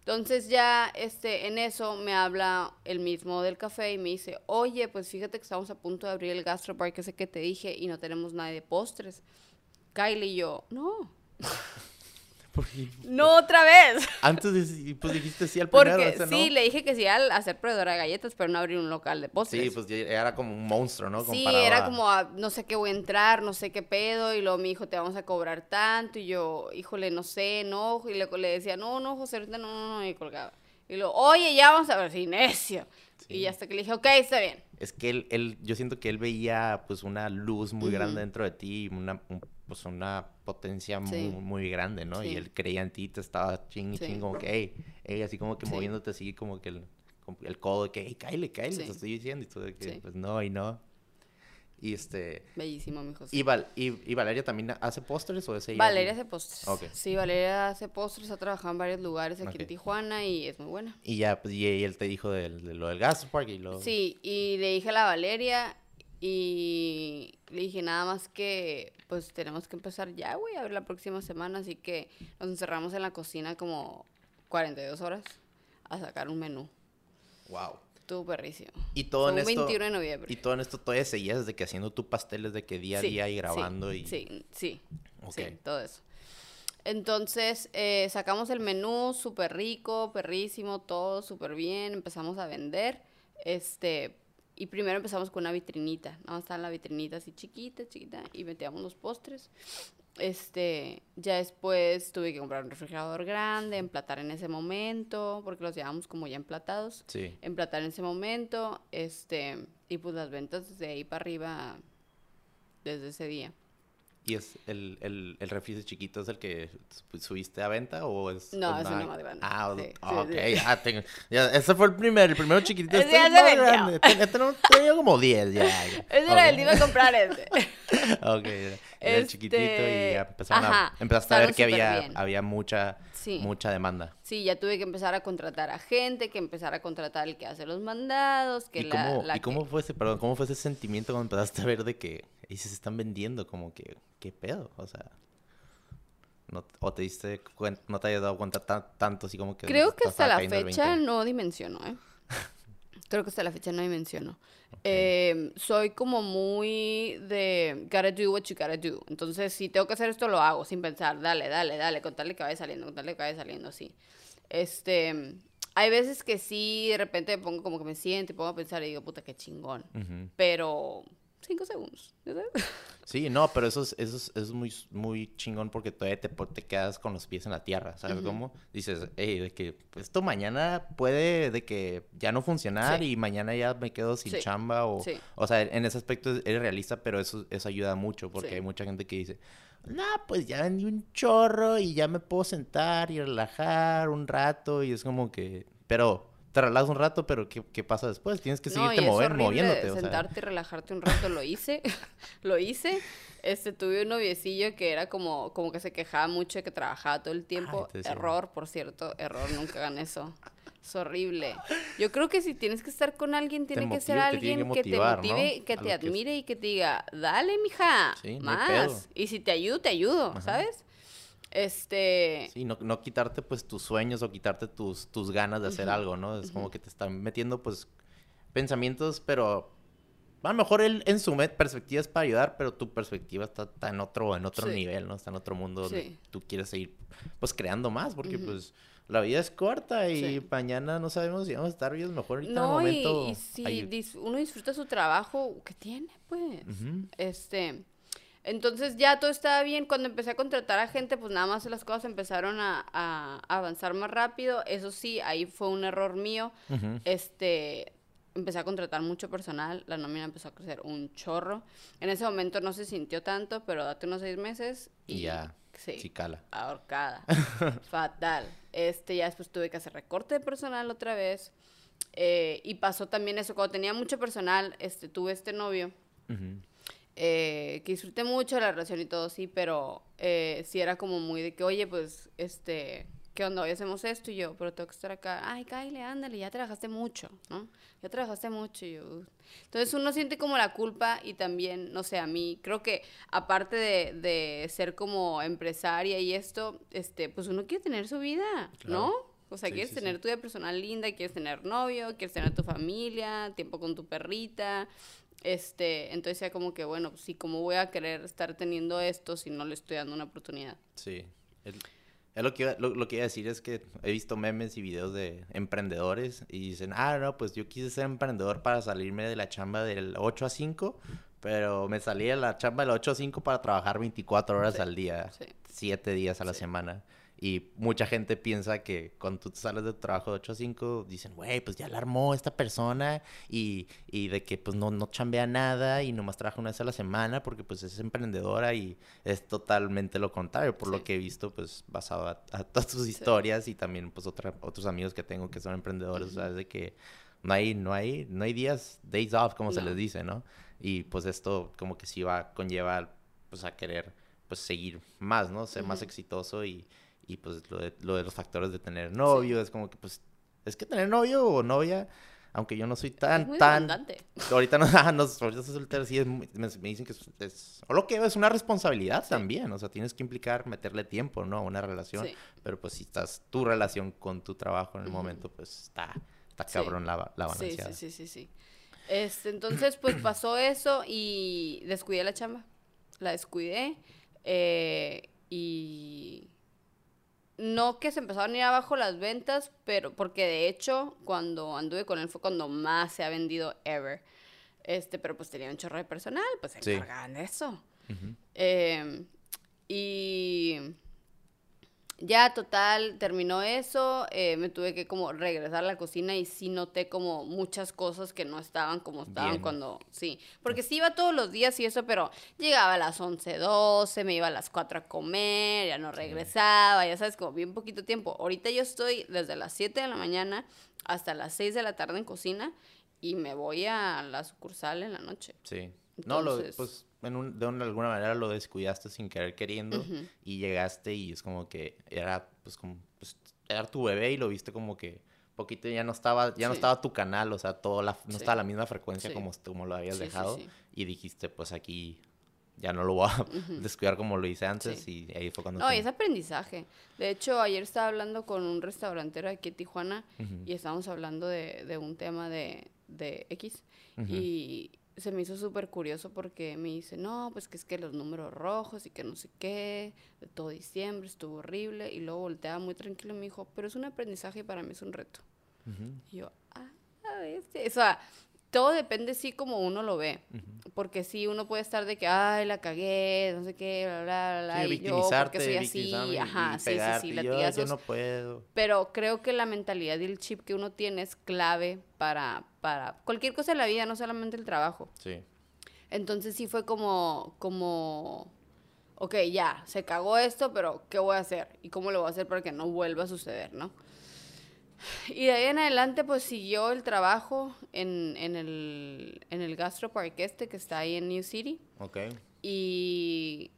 [SPEAKER 2] Entonces ya, este, en eso me habla el mismo del café y me dice, oye, pues fíjate que estamos a punto de abrir el gastropark ese que te dije y no tenemos nada de postres. Kylie y yo, no,
[SPEAKER 1] Porque
[SPEAKER 2] no otra vez.
[SPEAKER 1] antes de- pues dijiste sí al primero,
[SPEAKER 2] Porque sí, le dije que sí al hacer proveedora de galletas, pero no abrir un local de postres.
[SPEAKER 1] Sí, pues era como un monstruo, ¿no?
[SPEAKER 2] Sí,
[SPEAKER 1] Comparado
[SPEAKER 2] era
[SPEAKER 1] a-
[SPEAKER 2] como, a, no sé qué voy a entrar, no sé qué pedo, y luego me dijo, te vamos a cobrar tanto, y yo, híjole, no sé, no, y le, le decía, no, no, José, ahorita no, no, no, y colgaba. Y luego, oye, ya vamos a ver, sí, necio.
[SPEAKER 1] Sí.
[SPEAKER 2] Y hasta que le dije, ok, está bien.
[SPEAKER 1] Es que él, él, yo siento que él veía pues una luz muy grande dentro de ti, una, un- pues una potencia
[SPEAKER 2] Sí.
[SPEAKER 1] muy, muy grande, ¿no? Y él creía en ti, te estaba ching y ching, como que, hey, hey, así como que moviéndote así, como que el, el codo de que, hey, cállale,
[SPEAKER 2] Sí.
[SPEAKER 1] te estoy diciendo, y tú de que, pues no, y no. Y este,
[SPEAKER 2] Bellísimo, mi José.
[SPEAKER 1] y, Val- y, y Valeria también hace postres o es ella?
[SPEAKER 2] Valeria hace postres.
[SPEAKER 1] Ok.
[SPEAKER 2] Sí, Valeria hace postres, ha trabajado en varios lugares aquí
[SPEAKER 1] Ok.
[SPEAKER 2] en Tijuana y es muy buena.
[SPEAKER 1] Y ya, pues, y él te dijo de, lo del Gaspark y lo...
[SPEAKER 2] Sí, y le dije a la Valeria y le dije nada más que pues tenemos que empezar ya, güey, a ver la próxima semana, así que nos encerramos en la cocina como 42 horas a sacar un menú.
[SPEAKER 1] Wow.
[SPEAKER 2] Estuvo perrísimo.
[SPEAKER 1] Y todo
[SPEAKER 2] Fue
[SPEAKER 1] en
[SPEAKER 2] un
[SPEAKER 1] esto...
[SPEAKER 2] 21 de noviembre.
[SPEAKER 1] Y todo en esto todavía seguías desde que haciendo tu pasteles de que día a
[SPEAKER 2] Sí,
[SPEAKER 1] día y
[SPEAKER 2] sí,
[SPEAKER 1] grabando y...
[SPEAKER 2] Sí, sí,
[SPEAKER 1] Ok.
[SPEAKER 2] sí, todo eso. Entonces, eh, sacamos el menú súper rico, perrísimo, todo súper bien, empezamos a vender, este, y primero empezamos con una vitrinita, nada más estaba la vitrinita así chiquita, chiquita, y metíamos los postres, Este, ya después tuve que comprar un refrigerador grande, emplatar en ese momento, porque los llevamos como ya emplatados.
[SPEAKER 1] Sí.
[SPEAKER 2] Emplatar en ese momento, este, y pues las ventas desde ahí para arriba, desde ese día.
[SPEAKER 1] ¿Y es el, el, el refri chiquito es el que subiste a venta o es...?
[SPEAKER 2] No, es no de venta.
[SPEAKER 1] Ah,
[SPEAKER 2] sí,
[SPEAKER 1] ok,
[SPEAKER 2] sí,
[SPEAKER 1] ya tengo... Ya, ese fue el primero, el primero chiquitito. Este es más grande. Ten- Este no tenía como 10 ya. ya.
[SPEAKER 2] Ese era el
[SPEAKER 1] Ok.
[SPEAKER 2] iba a comprar ese.
[SPEAKER 1] Ok, era el chiquitito y
[SPEAKER 2] Este,
[SPEAKER 1] ya empezaron a, empezaste a ver que había, había mucha,
[SPEAKER 2] Sí.
[SPEAKER 1] mucha demanda.
[SPEAKER 2] Sí, ya tuve que empezar a contratar a gente, que empezar a contratar el que hace los mandados, que
[SPEAKER 1] ¿Y
[SPEAKER 2] la,
[SPEAKER 1] cómo,
[SPEAKER 2] la
[SPEAKER 1] ¿y cómo
[SPEAKER 2] que-
[SPEAKER 1] fue ese, perdón, cómo fue ese sentimiento cuando empezaste a ver de que y se están vendiendo? Como que, ¿qué pedo? O sea, no, o te diste cuenta, no te hayas dado cuenta tan- tanto así como que...
[SPEAKER 2] Creo que hasta la fecha
[SPEAKER 1] 20?
[SPEAKER 2] no dimensiono, ¿eh? Creo que hasta la fecha no dimensiono. Eh, soy como muy de gotta do what you gotta do. Entonces, si tengo que hacer esto, lo hago sin pensar. Dale, dale, dale, contarle que vaya saliendo, contarle que vaya saliendo, así. Este, hay veces que sí, de repente me pongo como que me siento y pongo a pensar y digo, puta, qué chingón. Pero, cinco segundos.
[SPEAKER 1] Sí, no, pero eso es, eso es, eso es muy, muy chingón porque todavía te, te quedas con los pies en la tierra, ¿sabes cómo? Dices, hey, de que pues, esto mañana puede de que ya no funcionar
[SPEAKER 2] Sí.
[SPEAKER 1] y mañana ya me quedo sin
[SPEAKER 2] Sí,
[SPEAKER 1] chamba o...
[SPEAKER 2] sí.
[SPEAKER 1] O sea, en ese aspecto es- eres realista, pero eso, eso ayuda mucho porque hay mucha gente que dice, no, pues ya vendí un chorro y ya me puedo sentar y relajar un rato y es como que... Pero te relajas un rato, pero ¿qué, qué pasa después? Tienes que
[SPEAKER 2] No,
[SPEAKER 1] seguirte
[SPEAKER 2] es
[SPEAKER 1] mover, moviéndote, o sea...
[SPEAKER 2] sentarte y relajarte un rato, lo hice, lo hice. Este, tuve un noviecillo que era como, como que se quejaba mucho de que trabajaba todo el tiempo. error, por cierto, error, nunca hagan eso. Es horrible. Yo creo que si tienes que estar con alguien, tiene que ser alguien
[SPEAKER 1] que
[SPEAKER 2] te
[SPEAKER 1] ¿no?
[SPEAKER 2] motive, que te
[SPEAKER 1] que
[SPEAKER 2] admire y que te diga, dale, mija,
[SPEAKER 1] Sí, no
[SPEAKER 2] más. Y si te ayudo, te ayudo, ¿sabes? Este,
[SPEAKER 1] Sí, no, no quitarte pues tus sueños o quitarte tus, tus ganas de hacer algo, ¿no? Es como que te están metiendo pues pensamientos, pero a lo mejor él en su perspectiva es para ayudar, pero tu perspectiva está, está en otro, en otro
[SPEAKER 2] Sí.
[SPEAKER 1] nivel, ¿no? Está en otro mundo donde
[SPEAKER 2] Sí.
[SPEAKER 1] tú quieres seguir pues creando más, porque pues la vida es corta y
[SPEAKER 2] Sí.
[SPEAKER 1] mañana no sabemos si vamos a estar vivos mejor ahorita en el
[SPEAKER 2] no, y,
[SPEAKER 1] momento.
[SPEAKER 2] y si dis- uno disfruta su trabajo, ¿qué tiene, pues? Este, entonces ya todo estaba bien. Cuando empecé a contratar a gente, pues nada más las cosas empezaron a, a avanzar más rápido. Eso sí, ahí fue un error mío. Este, empecé a contratar mucho personal, la nómina empezó a crecer un chorro. En ese momento no se sintió tanto, pero date unos seis meses y,
[SPEAKER 1] Y ya,
[SPEAKER 2] sí,
[SPEAKER 1] sí cala.
[SPEAKER 2] ahorcada, fatal. Este, ya después tuve que hacer recorte de personal otra vez. Eh, y pasó también eso, cuando tenía mucho personal, este, tuve este novio
[SPEAKER 1] Ujú.
[SPEAKER 2] Eh, que disfruté mucho la relación y todo, sí, pero eh, sí era como muy de que, oye, pues, este, ¿qué onda? Hoy hacemos esto y yo, pero tengo que estar acá. Ay, Kyle, ándale, ya trabajaste mucho, ¿no? Ya trabajaste mucho y yo. Entonces uno siente como la culpa y también, no sé, a mí, creo que aparte de, de ser como empresaria y esto, este, pues uno quiere tener su vida, ¿no? O sea,
[SPEAKER 1] Sí,
[SPEAKER 2] quieres
[SPEAKER 1] sí,
[SPEAKER 2] tener
[SPEAKER 1] sí.
[SPEAKER 2] tu vida personal linda, quieres tener novio, quieres tener tu familia, tiempo con tu perrita. Este, entonces ya como que, bueno, sí, ¿cómo voy a querer estar teniendo esto si no le estoy dando una oportunidad?
[SPEAKER 1] Sí. El- lo que, iba, lo, lo que iba a decir es que he visto memes y videos de emprendedores y dicen, ah, no, pues yo quise ser emprendedor para salirme de la chamba del 8 a 5, pero me salí de la chamba del 8 a 5 para trabajar 24 horas
[SPEAKER 2] Sí,
[SPEAKER 1] al día,
[SPEAKER 2] sí.
[SPEAKER 1] 7 días a la
[SPEAKER 2] Sí.
[SPEAKER 1] semana. Y mucha gente piensa que cuando tú sales de tu trabajo de 8 a 5, dicen, güey, pues ya la armó esta persona y, y de que pues no, no chambea nada y nomás trabaja una vez a la semana porque pues es emprendedora y es totalmente lo contrario, por
[SPEAKER 2] Sí.
[SPEAKER 1] lo que he visto pues basado a, a todas tus historias y también pues otra, otros amigos que tengo que son emprendedores, o sea, es de que no hay, no hay, no hay días, days off, como se les dice, ¿no? Y pues esto como que sí va, conlleva pues a querer pues seguir más, ¿no? Ser más exitoso y, y pues lo de, lo de los factores de tener novio, es como que pues, es que tener novio o novia, aunque yo no soy tan,
[SPEAKER 2] es muy
[SPEAKER 1] tan, ahorita no, ah, no, ahorita soy soltero, sí, es muy- me, me dicen que es, es- o lo que es una responsabilidad
[SPEAKER 2] Sí.
[SPEAKER 1] también, o sea, tienes que implicar meterle tiempo, ¿no? A una relación,
[SPEAKER 2] Sí.
[SPEAKER 1] pero pues si estás tu relación con tu trabajo en el momento, pues está, está cabrón la, la balanceada.
[SPEAKER 2] sí, sí, sí, sí. Este, entonces, pues pasó eso y descuidé la chamba. La descuidé. eh, y no que se empezaron a ir abajo las ventas, pero porque de hecho, cuando anduve con él fue cuando más se ha vendido ever. Este, pero pues tenía un chorro de personal, pues se
[SPEAKER 1] Sí.
[SPEAKER 2] encargaban de eso. Eh, Y ya total, terminó eso, eh, me tuve que como regresar a la cocina y sí noté como muchas cosas que no estaban como estaban
[SPEAKER 1] Bien.
[SPEAKER 2] cuando, sí, porque sí iba todos los días y eso, pero llegaba a las 11, 12, me iba a las 4 a comer, ya no regresaba, ya sabes, como bien poquito tiempo. Ahorita yo estoy desde las 7 de la mañana hasta las 6 de la tarde en cocina y me voy a la sucursal en la noche.
[SPEAKER 1] Sí. No, lo, pues en un- de una- alguna manera lo descuidaste sin querer queriendo y llegaste y es como que era pues como pues, era tu bebé y lo viste como que poquito ya no estaba ya no
[SPEAKER 2] Sí.
[SPEAKER 1] estaba tu canal, o sea, todo la, no
[SPEAKER 2] Sí.
[SPEAKER 1] estaba a la misma frecuencia
[SPEAKER 2] Sí.
[SPEAKER 1] como como lo habías dejado y dijiste, pues aquí ya no lo voy a descuidar como lo hice antes y ahí fue cuando
[SPEAKER 2] No,
[SPEAKER 1] te-
[SPEAKER 2] y es aprendizaje. De hecho, ayer estaba hablando con un restaurantero aquí en Tijuana
[SPEAKER 1] Ujú.
[SPEAKER 2] y estábamos hablando de, de un tema de, de X y se me hizo súper curioso porque me dice, no, pues que es que los números rojos y que no sé qué, de todo diciembre estuvo horrible y luego volteaba muy tranquilo y me dijo, pero es un aprendizaje y para mí es un reto. Y yo, ah, a ver, sí". o sea, todo depende sí como uno lo ve. Porque sí, uno puede estar de que, ay, la cagué, no sé qué, bla, bla, bla,
[SPEAKER 1] Sí,
[SPEAKER 2] y yo, porque soy así,
[SPEAKER 1] y-
[SPEAKER 2] ajá,
[SPEAKER 1] y
[SPEAKER 2] sí, sí, sí,
[SPEAKER 1] y yo, yo
[SPEAKER 2] latigazos.
[SPEAKER 1] no puedo.
[SPEAKER 2] Pero creo que la mentalidad y el chip que uno tiene es clave para, para cualquier cosa en la vida, no solamente el trabajo.
[SPEAKER 1] Sí.
[SPEAKER 2] Entonces sí fue como, como, ok, ya, se cagó esto, pero ¿qué voy a hacer? ¿Y cómo lo voy a hacer para que no vuelva a suceder, no? Y de ahí en adelante, pues siguió el trabajo en, en el, en el Gastropark este que está ahí en New City.
[SPEAKER 1] Ok.
[SPEAKER 2] Y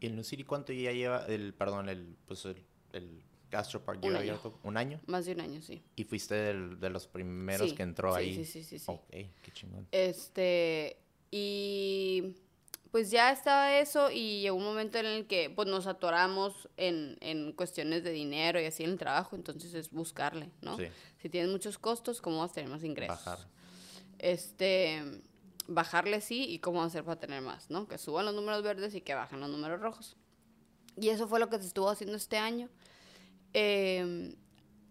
[SPEAKER 1] ¿Y el New City cuánto ya lleva el perdón, el pues el, el Gastropark lleva
[SPEAKER 2] año.
[SPEAKER 1] abierto un año?
[SPEAKER 2] más de un año, sí.
[SPEAKER 1] Y fuiste del- de los primeros
[SPEAKER 2] Sí,
[SPEAKER 1] que entró
[SPEAKER 2] sí,
[SPEAKER 1] ahí.
[SPEAKER 2] sí, sí, sí, sí.
[SPEAKER 1] Ok, qué chingón.
[SPEAKER 2] Este, y pues ya estaba eso y llegó un momento en el que pues nos atoramos en, en cuestiones de dinero y así en el trabajo, entonces es buscarle, ¿no?
[SPEAKER 1] Sí.
[SPEAKER 2] Si tienes muchos costos, ¿cómo vas a tener más ingresos?
[SPEAKER 1] Bajar.
[SPEAKER 2] Este, bajarle sí y cómo hacer para tener más, ¿no? Que suban los números verdes y que bajen los números rojos. Y eso fue lo que se estuvo haciendo este año. Eh,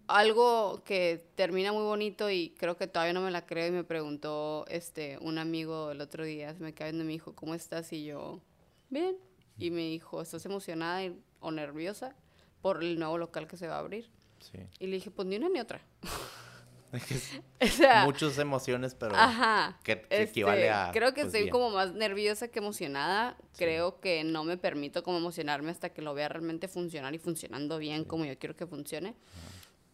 [SPEAKER 2] algo que termina muy bonito y creo que todavía no me la creo y me preguntó este un amigo el otro día, se me cae viendo y me dijo, ¿cómo estás? Y yo, bien. Y me dijo, ¿estás emocionada y- o nerviosa por el nuevo local que se va a abrir?
[SPEAKER 1] Sí.
[SPEAKER 2] Y le dije, pues ni una ni otra. O sea,
[SPEAKER 1] muchas emociones, pero
[SPEAKER 2] Ajá.
[SPEAKER 1] que, que
[SPEAKER 2] Este,
[SPEAKER 1] equivale a
[SPEAKER 2] Creo que
[SPEAKER 1] pues,
[SPEAKER 2] estoy
[SPEAKER 1] bien.
[SPEAKER 2] como más nerviosa que emocionada. Creo que no me permito como emocionarme hasta que lo vea realmente funcionar y funcionando bien como yo quiero que funcione.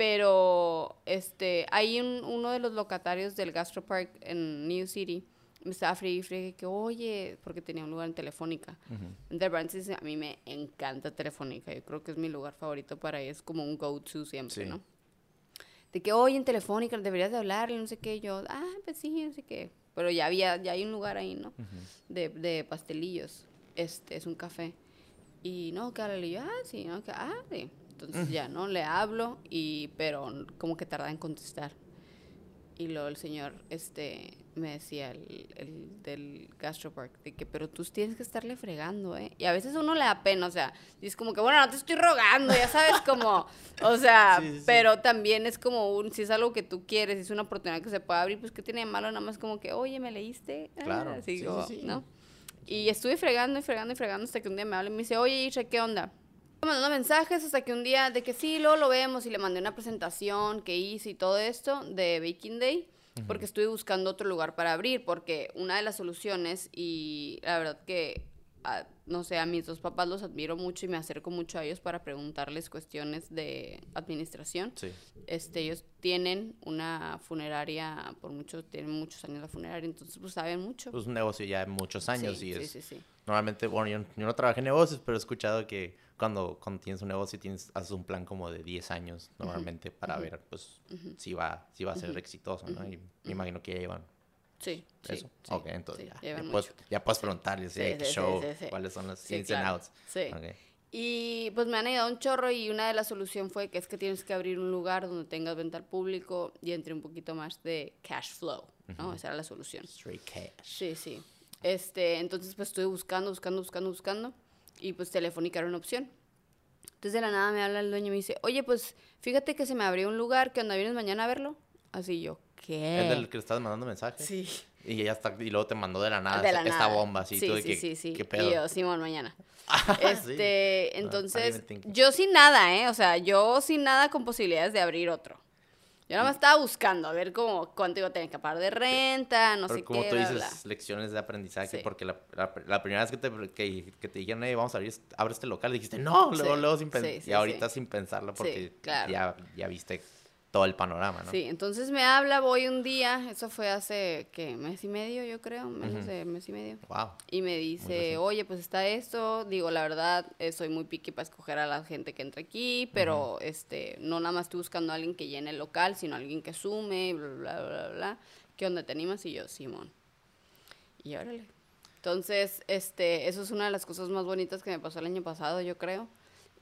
[SPEAKER 2] Pero este, hay un- uno de los locatarios del Gastropark en New City me estaba friegue que, oye, porque tenía un lugar en Telefónica.
[SPEAKER 1] Ujú.
[SPEAKER 2] The Brands a mí me encanta Telefónica. Yo creo que es mi lugar favorito para ir. Es como un go-to siempre,
[SPEAKER 1] Sí.
[SPEAKER 2] ¿no? De que, oye, en Telefónica deberías de hablarle, no sé qué. Yo, ah, pues sí, no sé qué. Pero ya había, ya hay un lugar ahí, ¿no? de, de pastelillos. Este, es un café. Y no, que háblale. Y yo, ah, sí, no, que, ah, sí. Entonces ya, ¿no? Le hablo, y, pero como que tarda en contestar. Y luego el señor, este, me decía, el, el del Gastropark, de que, pero tú tienes que estarle fregando, ¿eh? Y a veces uno le da pena, o sea, y es como que, bueno, no te estoy rogando, ya sabes, como, o sea,
[SPEAKER 1] Sí, sí, sí.
[SPEAKER 2] pero también es como un, si es algo que tú quieres, si es una oportunidad que se puede abrir, pues, ¿qué tiene de malo? Nada más como que, oye, ¿me leíste? Ah,
[SPEAKER 1] Claro,
[SPEAKER 2] así
[SPEAKER 1] sí,
[SPEAKER 2] como,
[SPEAKER 1] sí, sí.
[SPEAKER 2] ¿no? Y estuve fregando y fregando y fregando hasta que un día me habla y me dice, oye, Isha, ¿qué onda? Mandando mensajes hasta que un día de que sí, luego lo vemos y le mandé una presentación que hice y todo esto de Baking Day porque estuve buscando otro lugar para abrir porque una de las soluciones y la verdad que a- no sé, a mis dos papás los admiro mucho y me acerco mucho a ellos para preguntarles cuestiones de administración.
[SPEAKER 1] Sí.
[SPEAKER 2] Este, ellos tienen una funeraria, por mucho, tienen muchos años la funeraria, entonces pues saben mucho.
[SPEAKER 1] Pues un negocio ya de muchos años
[SPEAKER 2] sí,
[SPEAKER 1] y
[SPEAKER 2] sí,
[SPEAKER 1] es...
[SPEAKER 2] sí, sí.
[SPEAKER 1] Normalmente, bueno, yo, yo no trabajé en negocios, pero he escuchado que cuando, cuando tienes un negocio tienes, haces un plan como de 10 años normalmente para ver pues si va, si va a ser exitoso, ¿no? Y me imagino que ya llevan
[SPEAKER 2] Sí,
[SPEAKER 1] eso.
[SPEAKER 2] sí,
[SPEAKER 1] ok, entonces
[SPEAKER 2] sí,
[SPEAKER 1] ya, ya, puedes, ya puedes preguntarles,
[SPEAKER 2] Sí,
[SPEAKER 1] show, cuáles son los ins
[SPEAKER 2] claro.
[SPEAKER 1] and outs.
[SPEAKER 2] Sí.
[SPEAKER 1] Ok.
[SPEAKER 2] Y pues me han ayudado un chorro y una de las soluciones fue que es que tienes que abrir un lugar donde tengas venta al público y entre un poquito más de cash flow, ¿no? Esa era la solución.
[SPEAKER 1] Straight cash.
[SPEAKER 2] Sí, sí. Este, entonces pues estuve buscando, buscando, buscando, buscando y pues Telefónica era una opción. Entonces de la nada me habla el dueño y me dice, oye, pues fíjate que se me abrió un lugar, que onda vienes mañana a verlo? Así yo, ¿qué?
[SPEAKER 1] ¿Es del que le estás mandando mensajes?
[SPEAKER 2] Sí.
[SPEAKER 1] Y ella está, y luego te mandó de la nada
[SPEAKER 2] De la
[SPEAKER 1] esta
[SPEAKER 2] nada.
[SPEAKER 1] bomba, así,
[SPEAKER 2] Sí,
[SPEAKER 1] tú de
[SPEAKER 2] sí,
[SPEAKER 1] que,
[SPEAKER 2] sí, sí.
[SPEAKER 1] ¿qué pedo?
[SPEAKER 2] Y yo, Simón, mañana.
[SPEAKER 1] Ah, sí.
[SPEAKER 2] Este,
[SPEAKER 1] Ah,
[SPEAKER 2] entonces,
[SPEAKER 1] didn't think.
[SPEAKER 2] yo sin nada, ¿eh? O sea, yo sin nada con posibilidades de abrir otro. Yo nada más estaba buscando a ver cómo, cuánto iba a tener que pagar de renta, no
[SPEAKER 1] Pero
[SPEAKER 2] sé
[SPEAKER 1] como
[SPEAKER 2] qué,
[SPEAKER 1] tú
[SPEAKER 2] bla,
[SPEAKER 1] dices,
[SPEAKER 2] bla.
[SPEAKER 1] lecciones de aprendizaje,
[SPEAKER 2] Sí.
[SPEAKER 1] porque la, la- la primera vez que te, que, que te dijeron, hey, vamos a abrir, abre este local, dijiste, no, luego,
[SPEAKER 2] Sí,
[SPEAKER 1] luego sin pensar.
[SPEAKER 2] sí, sí,
[SPEAKER 1] y ahorita
[SPEAKER 2] sí.
[SPEAKER 1] sin pensarlo, porque
[SPEAKER 2] claro.
[SPEAKER 1] ya, ya viste todo el panorama, ¿no?
[SPEAKER 2] Sí, entonces me habla, voy un día, eso fue hace, ¿qué? Mes y medio, yo creo, menos de mes y medio.
[SPEAKER 1] Wow.
[SPEAKER 2] Y me dice, oye, pues está esto. Digo, la verdad, eh, soy muy picky para escoger a la gente que entra aquí, pero este, no nada más estoy buscando a alguien que llene el local, sino alguien que sume, bla, bla, bla, bla. ¿Qué onda te animas? Y yo, Simón. Y órale. Entonces, este, eso es una de las cosas más bonitas que me pasó el año pasado, yo creo.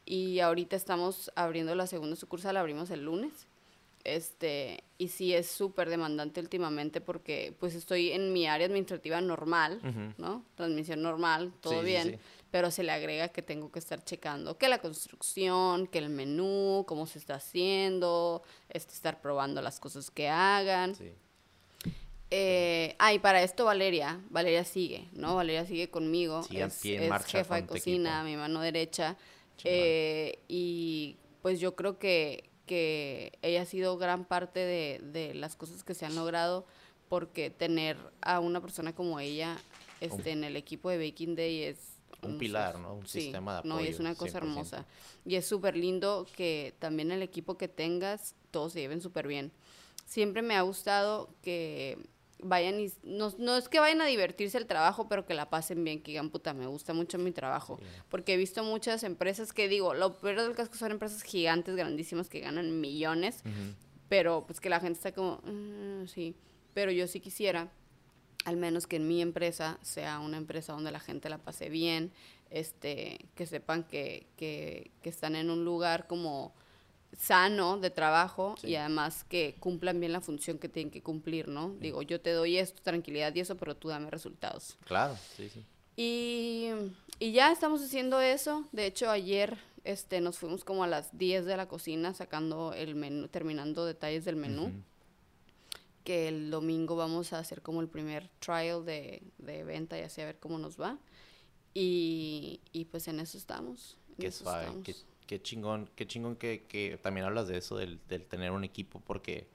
[SPEAKER 2] Y ahorita estamos abriendo la segunda sucursal, la abrimos el lunes. Este, y sí es súper demandante últimamente porque pues estoy en mi área administrativa normal. ¿no? Transmisión normal, todo
[SPEAKER 1] Sí,
[SPEAKER 2] bien,
[SPEAKER 1] sí.
[SPEAKER 2] pero se le agrega que tengo que estar checando que la construcción, que el menú, cómo se está haciendo, este, estar probando las cosas que hagan. Eh, ah, y para esto Valeria, Valeria sigue, ¿no? Valeria sigue conmigo, es, es jefa de cocina,
[SPEAKER 1] equipo.
[SPEAKER 2] mi mano derecha, eh, y pues yo creo que, que ella ha sido gran parte de, de las cosas que se han logrado, porque tener a una persona como ella este, en el equipo de Baking Day es...
[SPEAKER 1] Un
[SPEAKER 2] un-
[SPEAKER 1] pilar, ¿no? Un
[SPEAKER 2] sí,
[SPEAKER 1] sistema de
[SPEAKER 2] No, y es
[SPEAKER 1] apoyo,
[SPEAKER 2] una cosa
[SPEAKER 1] 100%.
[SPEAKER 2] hermosa. Y es súper lindo que también el equipo que tengas, todos se lleven súper bien. Siempre me ha gustado que vayan y... No, no es que vayan a divertirse el trabajo, pero que la pasen bien, que digan, puta, me gusta mucho mi trabajo.
[SPEAKER 1] Sí.
[SPEAKER 2] Porque he visto muchas empresas que digo, lo peor del caso son empresas gigantes, grandísimas, que ganan millones, pero pues que la gente está como, "Mm, sí, pero yo sí quisiera, al menos que en mi empresa sea una empresa donde la gente la pase bien, este, que sepan que, que, que están en un lugar como sano de trabajo
[SPEAKER 1] Sí.
[SPEAKER 2] y además que cumplan bien la función que tienen que cumplir, ¿no? Digo, yo te doy esto, tranquilidad y eso, pero tú dame resultados.
[SPEAKER 1] Claro, sí, sí.
[SPEAKER 2] Y, y ya estamos haciendo eso. De hecho, ayer este, nos fuimos como a las 10 de la cocina sacando el menú, terminando detalles del menú. Que el domingo vamos a hacer como el primer trial de, de venta y así a ver cómo nos va. Y, y pues en eso estamos. en
[SPEAKER 1] Qué
[SPEAKER 2] eso
[SPEAKER 1] suave,
[SPEAKER 2] estamos.
[SPEAKER 1] qué, qué chingón, qué chingón que, que también hablas de eso, del, del tener un equipo, porque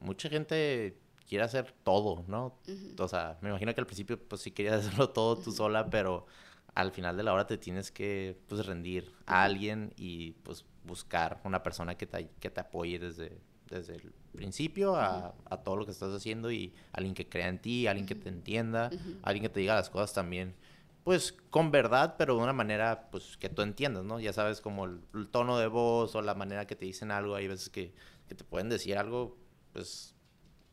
[SPEAKER 1] mucha gente quiere hacer todo, ¿no? O sea, me imagino que al principio pues sí querías hacerlo todo tú sola, pero al final de la hora te tienes que pues rendir a alguien y pues buscar una persona que te, que te apoye desde, desde el principio a, a todo lo que estás haciendo y alguien que crea en ti, alguien que te entienda, alguien que te diga las cosas también pues con verdad, pero de una manera pues que tú entiendas, ¿no? Ya sabes como el, el tono de voz o la manera que te dicen algo, hay veces que, que te pueden decir algo pues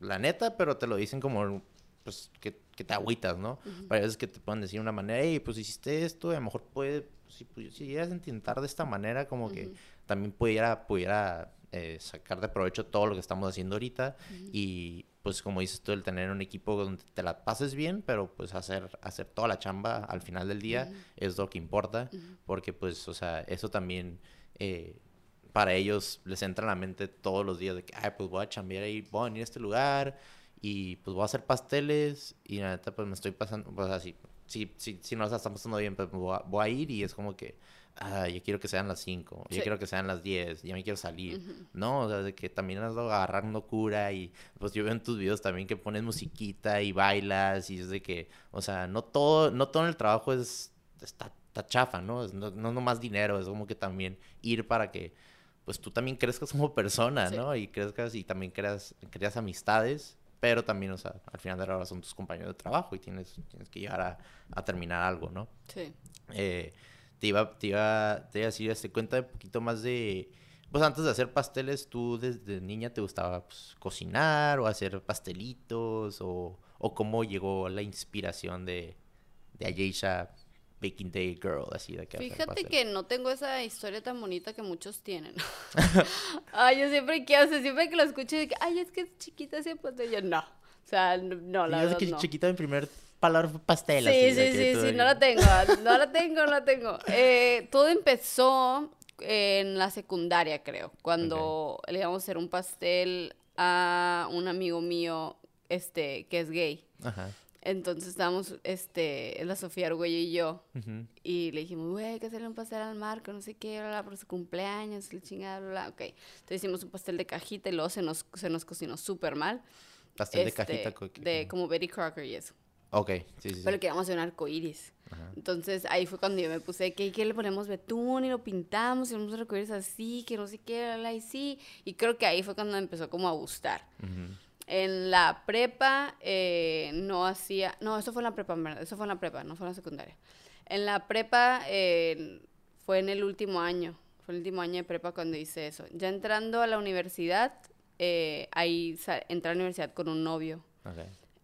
[SPEAKER 1] la neta, pero te lo dicen como pues que, que te agüitas, ¿no? Pero Hay veces que te pueden decir de una manera, hey, pues hiciste esto, y a lo mejor puede, si, pu- si llegas a intentar de esta manera, como que también pudiera, pudiera eh, sacar de provecho todo lo que estamos haciendo ahorita y pues como dices tú, el tener un equipo donde te la pases bien, pero pues hacer, hacer toda la chamba al final del día es lo que importa, porque pues, o sea, eso también... eh, para ellos les entra en la mente todos los días de que, ay, pues voy a chambear ahí, voy a venir a este lugar y pues voy a hacer pasteles y la neta pues me estoy pasando, pues así, si, si, si no la estamos pasando bien, pues voy a, voy a ir y es como que, ah, yo quiero que sean las 5, yo quiero que sean las 10, ya me quiero salir, ¿no? O sea, de que también has agarrar cura y pues yo veo en tus videos también que pones musiquita y bailas y es de que, o sea, no todo, no todo en el trabajo es, está, está chafa, ¿no? Es, no, no nomás dinero, es como que también ir para que pues tú también crezcas como persona,
[SPEAKER 2] Sí.
[SPEAKER 1] ¿no? Y crezcas y también creas, creas amistades, pero también, o sea, al final de la hora son tus compañeros de trabajo y tienes, tienes que llegar a, a terminar algo, ¿no?
[SPEAKER 2] Sí.
[SPEAKER 1] Eh, te, iba, te, iba, te iba a decir, este, cuenta un poquito más de... Pues antes de hacer pasteles, ¿tú desde niña te gustaba pues, cocinar o hacer pastelitos? O, o cómo llegó la inspiración de, de Ayesha Baking Day Girl? Así de que
[SPEAKER 2] Fíjate que no tengo esa historia tan bonita que muchos tienen. ay, yo siempre que, o sea, siempre que lo escucho, de que, ay, es que es chiquita ese pastel, yo no. O sea, no, la
[SPEAKER 1] Sí,
[SPEAKER 2] verdad
[SPEAKER 1] que
[SPEAKER 2] no.
[SPEAKER 1] chiquita mi primer palabra fue pastel.
[SPEAKER 2] Sí,
[SPEAKER 1] así,
[SPEAKER 2] sí, sí, sí, no la tengo, no la tengo, no la tengo. Eh, todo empezó en la secundaria, creo, cuando le íbamos a hacer un pastel a un amigo mío, este, que es gay.
[SPEAKER 1] Ajá.
[SPEAKER 2] Entonces estábamos, este, la Sofía Argüello y yo,
[SPEAKER 1] Ujú.
[SPEAKER 2] y le dijimos, güey, hay que hacerle un pastel al Marco, no sé qué, bla, bla, por su cumpleaños, la chingada, bla, bla. Ok. Entonces hicimos un pastel de cajita y luego se nos, se nos cocinó súper mal.
[SPEAKER 1] Pastel de
[SPEAKER 2] Este,
[SPEAKER 1] cajita. co-
[SPEAKER 2] De como Betty Crocker y eso.
[SPEAKER 1] Ok, sí, sí. sí.
[SPEAKER 2] Pero queríamos hacer un arco iris.
[SPEAKER 1] Ajá.
[SPEAKER 2] Entonces ahí fue cuando yo me puse que, que le ponemos betún y lo pintamos y vamos a arco iris así, que no sé qué, bla, bla, y sí. Y creo que ahí fue cuando me empezó como a gustar.
[SPEAKER 1] Ujú.
[SPEAKER 2] En la prepa eh, no hacía, no, eso fue en la prepa, eso fue en la prepa, no fue en la secundaria. En la prepa eh, fue en el último año, fue el último año de prepa cuando hice eso. Ya entrando a la universidad, eh, ahí entré a la universidad con un novio.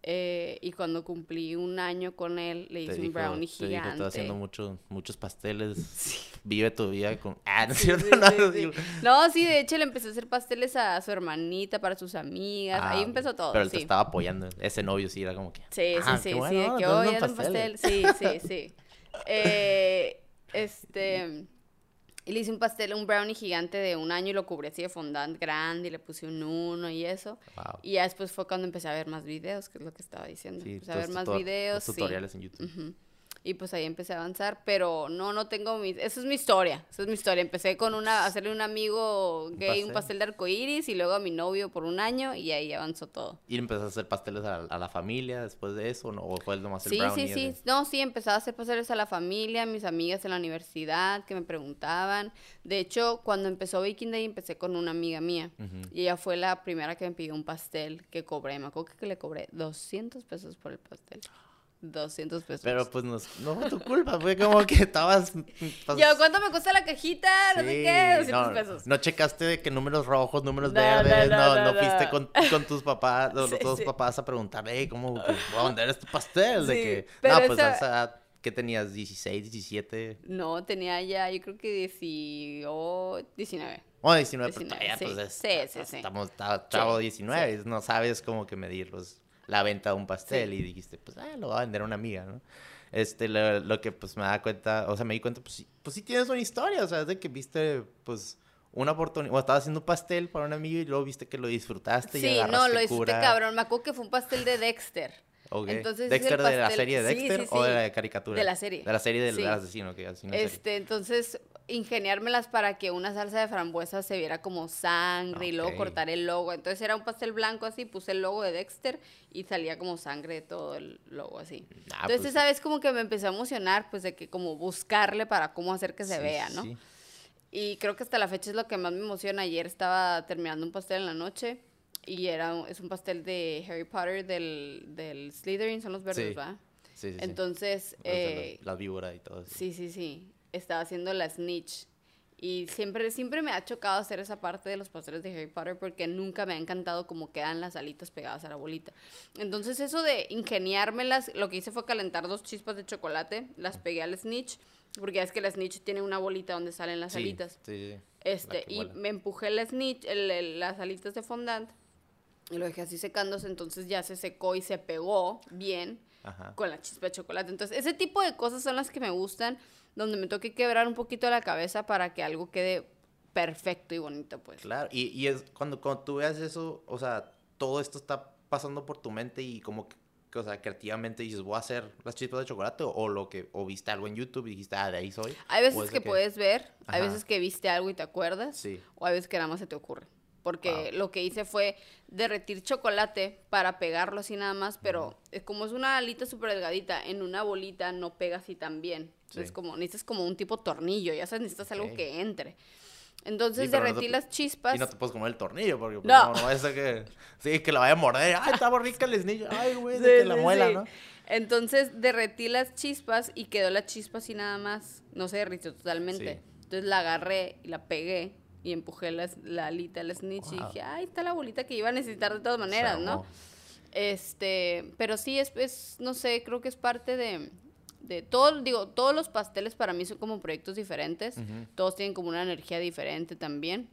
[SPEAKER 2] Eh, y cuando cumplí un año con él, le hice
[SPEAKER 1] dijo,
[SPEAKER 2] un brownie
[SPEAKER 1] te dijo,
[SPEAKER 2] gigante.
[SPEAKER 1] estoy haciendo mucho, muchos pasteles. Vive tu vida con... Ah, ¿no es
[SPEAKER 2] Sí,
[SPEAKER 1] cierto?
[SPEAKER 2] sí,
[SPEAKER 1] No,
[SPEAKER 2] sí,
[SPEAKER 1] no,
[SPEAKER 2] sí. sí, de hecho le empecé a hacer pasteles a su hermanita, para sus amigas.
[SPEAKER 1] Ah,
[SPEAKER 2] ahí empezó todo.
[SPEAKER 1] Pero él te
[SPEAKER 2] sí.
[SPEAKER 1] estaba apoyando. Ese novio sí era como que...
[SPEAKER 2] Sí,
[SPEAKER 1] "Ah,
[SPEAKER 2] sí, sí,
[SPEAKER 1] bueno,
[SPEAKER 2] sí, de que hoy
[SPEAKER 1] un
[SPEAKER 2] hacen
[SPEAKER 1] pastel".
[SPEAKER 2] pastel. Sí, sí, sí. Eh, este, y le hice un pastel, un brownie gigante de un año y lo cubrí así de fondant grande y le puse un uno y eso.
[SPEAKER 1] Wow.
[SPEAKER 2] Y ya después fue cuando empecé a ver más videos, que es lo que estaba diciendo.
[SPEAKER 1] Sí,
[SPEAKER 2] empecé a ver más videos,
[SPEAKER 1] los
[SPEAKER 2] sí.
[SPEAKER 1] tutoriales en YouTube.
[SPEAKER 2] Y pues ahí empecé a avanzar, pero no, no tengo mi... Esa es mi historia, esa es mi historia. Empecé con una, a hacerle a un amigo gay un
[SPEAKER 1] pastel.
[SPEAKER 2] pastel de arcoíris y luego a mi novio por un año y ahí avanzó todo.
[SPEAKER 1] ¿Y empezaste a hacer pasteles a, a la familia después de eso? ¿no? ¿O fue nomás el
[SPEAKER 2] Sí,
[SPEAKER 1] brownie?
[SPEAKER 2] sí, sí.
[SPEAKER 1] ese?
[SPEAKER 2] No, sí, empezaba a hacer pasteles a la familia, mis amigas en la universidad que me preguntaban. De hecho, cuando empezó Baking Day empecé con una amiga mía.
[SPEAKER 1] Ujú.
[SPEAKER 2] Y ella fue la primera que me pidió un pastel que cobré. Me acuerdo que le cobré 200 pesos por el pastel. 200 pesos.
[SPEAKER 1] Pero pues no, es- no fue tu culpa, fue como que estabas... pas-
[SPEAKER 2] Yo, ¿cuánto me cuesta la cajita? No sé
[SPEAKER 1] Sí,
[SPEAKER 2] qué, 200
[SPEAKER 1] no,
[SPEAKER 2] pesos.
[SPEAKER 1] No checaste de que números rojos, números
[SPEAKER 2] No,
[SPEAKER 1] verdes,
[SPEAKER 2] no,
[SPEAKER 1] no, fuiste con, con tus papás, los
[SPEAKER 2] Sí,
[SPEAKER 1] dos
[SPEAKER 2] sí.
[SPEAKER 1] papás a preguntarle, hey, ¿cómo a vender este pastel? De que,
[SPEAKER 2] pero
[SPEAKER 1] no, pues
[SPEAKER 2] esa-
[SPEAKER 1] esa ¿qué tenías? ¿16, 17?
[SPEAKER 2] No, tenía ya, yo creo que 18, 19.
[SPEAKER 1] Oh, 19, pero
[SPEAKER 2] 19,
[SPEAKER 1] todavía,
[SPEAKER 2] sí.
[SPEAKER 1] pues es-
[SPEAKER 2] Sí, sí, sí.
[SPEAKER 1] estamos, chavo
[SPEAKER 2] Sí,
[SPEAKER 1] 19, no sabes cómo que medir los, la venta de un pastel y dijiste, pues, ah, lo va a vender a una amiga, ¿no? Este, lo, lo que pues me da cuenta, o sea, me di cuenta, pues sí, pues sí tienes una historia, o sea, es de que viste, pues, una oportunidad, o estabas haciendo un pastel para un amigo y luego viste que lo disfrutaste y
[SPEAKER 2] Sí, no,
[SPEAKER 1] agarraste
[SPEAKER 2] lo disfruté
[SPEAKER 1] cura.
[SPEAKER 2] cabrón. Me acuerdo que fue un pastel de Dexter.
[SPEAKER 1] Ok.
[SPEAKER 2] Entonces, hice
[SPEAKER 1] ¿Dexter
[SPEAKER 2] el
[SPEAKER 1] de la serie de
[SPEAKER 2] sí,
[SPEAKER 1] Dexter
[SPEAKER 2] sí,
[SPEAKER 1] o de la caricatura?
[SPEAKER 2] De la serie.
[SPEAKER 1] De la serie del asesino, que así no serie.
[SPEAKER 2] Este, entonces, ingeniármelas para que una salsa de frambuesa se viera como sangre y luego cortar el logo. Entonces era un pastel blanco así, puse el logo de Dexter y salía como sangre de todo el logo así.
[SPEAKER 1] Ah,
[SPEAKER 2] Entonces
[SPEAKER 1] pues,
[SPEAKER 2] esa vez como que me empecé a emocionar, pues de que como buscarle para cómo hacer que se
[SPEAKER 1] sí,
[SPEAKER 2] vea, ¿no?
[SPEAKER 1] sí.
[SPEAKER 2] Y creo que hasta la fecha es lo que más me emociona. Ayer estaba terminando un pastel en la noche y era es un pastel de Harry Potter del, del Slytherin, son los verdes,
[SPEAKER 1] Sí.
[SPEAKER 2] ¿va?
[SPEAKER 1] Sí, sí, sí.
[SPEAKER 2] Entonces,
[SPEAKER 1] de
[SPEAKER 2] eh,
[SPEAKER 1] la, la víbora y todo eso.
[SPEAKER 2] sí, sí, sí, estaba haciendo la snitch. Y siempre, siempre me ha chocado hacer esa parte de los pasteles de Harry Potter porque nunca me ha encantado cómo quedan las alitas pegadas a la bolita. Entonces eso de ingeniármelas, lo que hice fue calentar dos chispas de chocolate, las pegué al snitch, porque ya es que la snitch tiene una bolita donde salen las
[SPEAKER 1] Sí,
[SPEAKER 2] alitas.
[SPEAKER 1] Sí, sí.
[SPEAKER 2] Este, y
[SPEAKER 1] vuela.
[SPEAKER 2] me empujé el snitch, el- el- las alitas de fondant, y lo dejé así secándose, entonces ya se secó y se pegó bien
[SPEAKER 1] Ajá.
[SPEAKER 2] con la chispa de chocolate. Entonces, ese tipo de cosas son las que me gustan, donde me toque quebrar un poquito la cabeza para que algo quede perfecto y bonito, pues.
[SPEAKER 1] Claro, y, y es cuando, cuando tú veas eso, o sea, todo esto está pasando por tu mente y como que, que, o sea, creativamente dices, voy a hacer las chispas de chocolate o, lo que, o viste algo en YouTube y dijiste, ah, de ahí soy.
[SPEAKER 2] Hay veces
[SPEAKER 1] es
[SPEAKER 2] que
[SPEAKER 1] de
[SPEAKER 2] puedes ver, hay veces que viste algo y te acuerdas,
[SPEAKER 1] Sí.
[SPEAKER 2] o hay veces que nada más se te ocurre. Porque
[SPEAKER 1] Wow.
[SPEAKER 2] lo que hice fue derretir chocolate para pegarlo así nada más, pero es como es una alita súper delgadita, en una bolita no pega así tan bien. Entonces,
[SPEAKER 1] Sí.
[SPEAKER 2] como, necesitas como un tipo tornillo, ya sabes, necesitas algo que entre. Entonces
[SPEAKER 1] Sí, pero no
[SPEAKER 2] derretí
[SPEAKER 1] te-
[SPEAKER 2] las chispas.
[SPEAKER 1] Y no te puedes comer el tornillo porque pues,
[SPEAKER 2] No.
[SPEAKER 1] no, que, sí, que la vaya a morder. Ay, estaba rica el esnillo. Ay, güey, de
[SPEAKER 2] Sí,
[SPEAKER 1] que la muela. ¿no?
[SPEAKER 2] Entonces derretí las chispas y quedó la chispa así nada más. No se derritió totalmente. Entonces la agarré y la pegué y empujé la, la alita, el snitch y dije, ahí está la bolita que iba a necesitar de todas maneras,
[SPEAKER 1] Se
[SPEAKER 2] ¿no? Este, pero sí es, es, no sé, creo que es parte de, de todo, digo, todos los pasteles para mí son como proyectos diferentes. Todos tienen como una energía diferente también.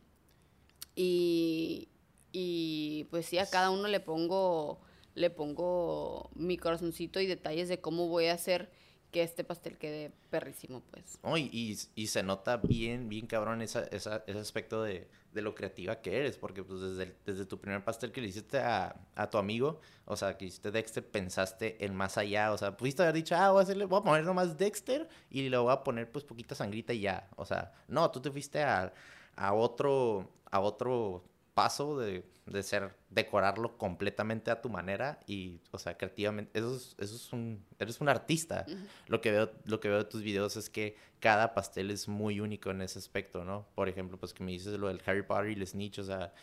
[SPEAKER 2] Y, y pues sí, a cada uno le pongo, le pongo mi corazoncito y detalles de cómo voy a hacer que este pastel quede perrísimo, pues.
[SPEAKER 1] Oh, y, y, se nota bien, bien cabrón esa, esa, ese aspecto de, de, lo creativa que eres, porque pues desde, desde tu primer pastel que le hiciste a, a, tu amigo, o sea, que hiciste Dexter, pensaste en más allá, o sea, pudiste haber dicho, ah, voy a, hacerle, voy a poner nomás Dexter y le voy a poner pues poquita sangrita y ya, o sea, no, tú te fuiste a, a otro, a otro paso de, de, ser, decorarlo completamente a tu manera y, o sea, creativamente, eso es, eso es un, eres un artista. Lo que veo, lo que veo de tus videos es que cada pastel es muy único en ese aspecto, ¿no? Por ejemplo, pues que me dices lo del Harry Potter y el Snitch, o sea,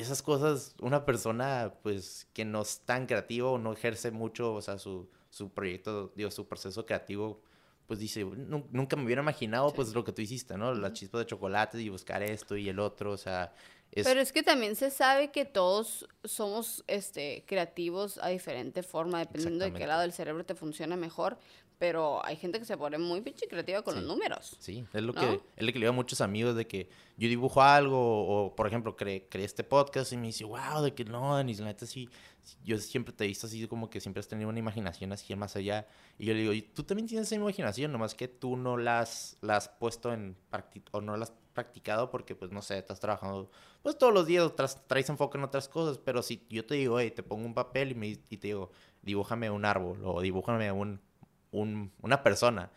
[SPEAKER 1] esas cosas, una persona, pues, que no es tan creativo, no ejerce mucho, o sea, su, su proyecto, digo, su proceso creativo, pues dice, nunca me hubiera imaginado, pues, lo que tú hiciste, ¿no? Las chispas de chocolate y buscar esto y el otro, o sea,
[SPEAKER 2] pero es que también se sabe que todos somos este, creativos a diferente forma, dependiendo de qué lado del cerebro te funciona mejor. Pero hay gente que se pone muy pinche creativa con los números.
[SPEAKER 1] Sí, es lo, que, es lo que le digo a muchos amigos de que yo dibujo algo o, por ejemplo, creé, este podcast y me dice, wow, de que no, Denis, la neta sí, yo siempre te he visto así como que siempre has tenido una imaginación así más allá. Y yo le digo, tú también tienes esa imaginación, nomás que tú no la has, la has puesto en práctica o no la has practicado porque, pues, no sé, estás trabajando, pues, todos los días, traes enfoque en otras cosas, pero si yo te digo, hey, te pongo un papel y, me, y te digo, dibújame un árbol o dibújame un, un, una persona,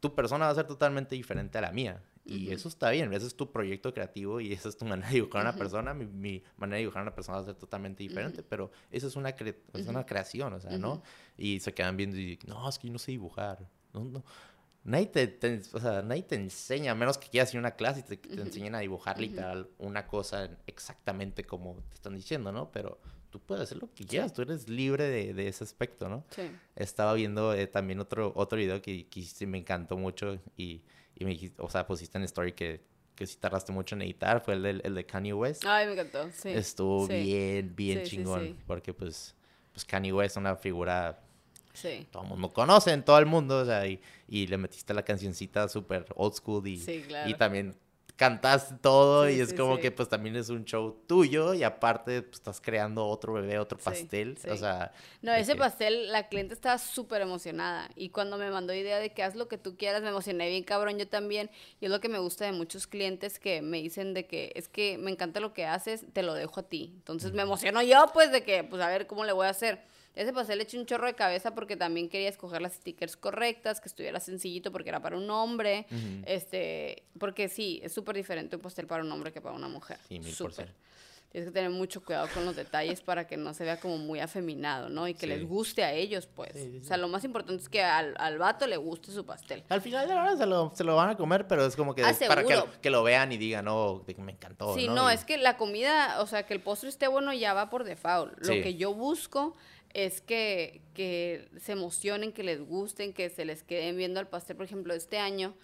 [SPEAKER 1] tu persona va a ser totalmente diferente a la mía. Y eso está bien, ese es tu proyecto creativo y esa es tu manera de dibujar a una persona. Mi, mi, manera de dibujar a una persona va a ser totalmente diferente, pero eso es una, es una creación, o sea, ¿no? Y se quedan viendo y no, es que yo no sé dibujar. No, no, Nadie te, o sea, nadie te enseña, a menos que quieras ir a una clase y te, te enseñen a dibujar literal una cosa exactamente como te están diciendo, ¿no? Pero tú puedes hacer lo que quieras, tú eres libre de, de, ese aspecto, ¿no? Sí. Estaba viendo eh, también otro, otro video que, que me encantó mucho y, y me dijiste, o sea, pusiste en story que, que sí tardaste mucho en editar, fue el de, el de Kanye West.
[SPEAKER 2] Ay, me encantó, sí.
[SPEAKER 1] Estuvo bien, bien chingón, porque pues, pues Kanye West es una figura Sí. Todo el mundo conoce en todo el mundo, o sea, y, y le metiste la cancioncita súper old school y, y también cantaste todo y es como que pues también es un show tuyo y aparte pues, estás creando otro bebé, otro pastel, o sea...
[SPEAKER 2] No, ese pastel, la cliente estaba súper emocionada y cuando me mandó idea de que haz lo que tú quieras, me emocioné bien cabrón yo también y es lo que me gusta de muchos clientes que me dicen de que es que me encanta lo que haces, te lo dejo a ti. Entonces me emociono yo pues de que pues a ver cómo le voy a hacer. Ese pastel le eché un chorro de cabeza porque también quería escoger las stickers correctas, que estuviera sencillito porque era para un hombre. Este, porque sí, es súper diferente un pastel para un hombre que para una mujer. Sí, mil Súper. Tienes que tener mucho cuidado con los detalles para que no se vea como muy afeminado, ¿no? Y que les guste a ellos, pues. o sea, lo más importante es que al, al, vato le guste su pastel.
[SPEAKER 1] Al final de la hora se lo, se lo van a comer, pero es como que ah, para que, que, lo vean y digan, oh, me encantó.
[SPEAKER 2] Sí, no, es que la comida, o sea, que el postre esté bueno ya va por default. Lo que yo busco es que, que se emocionen, que les gusten, que se les queden viendo al pastel. Por ejemplo, este año,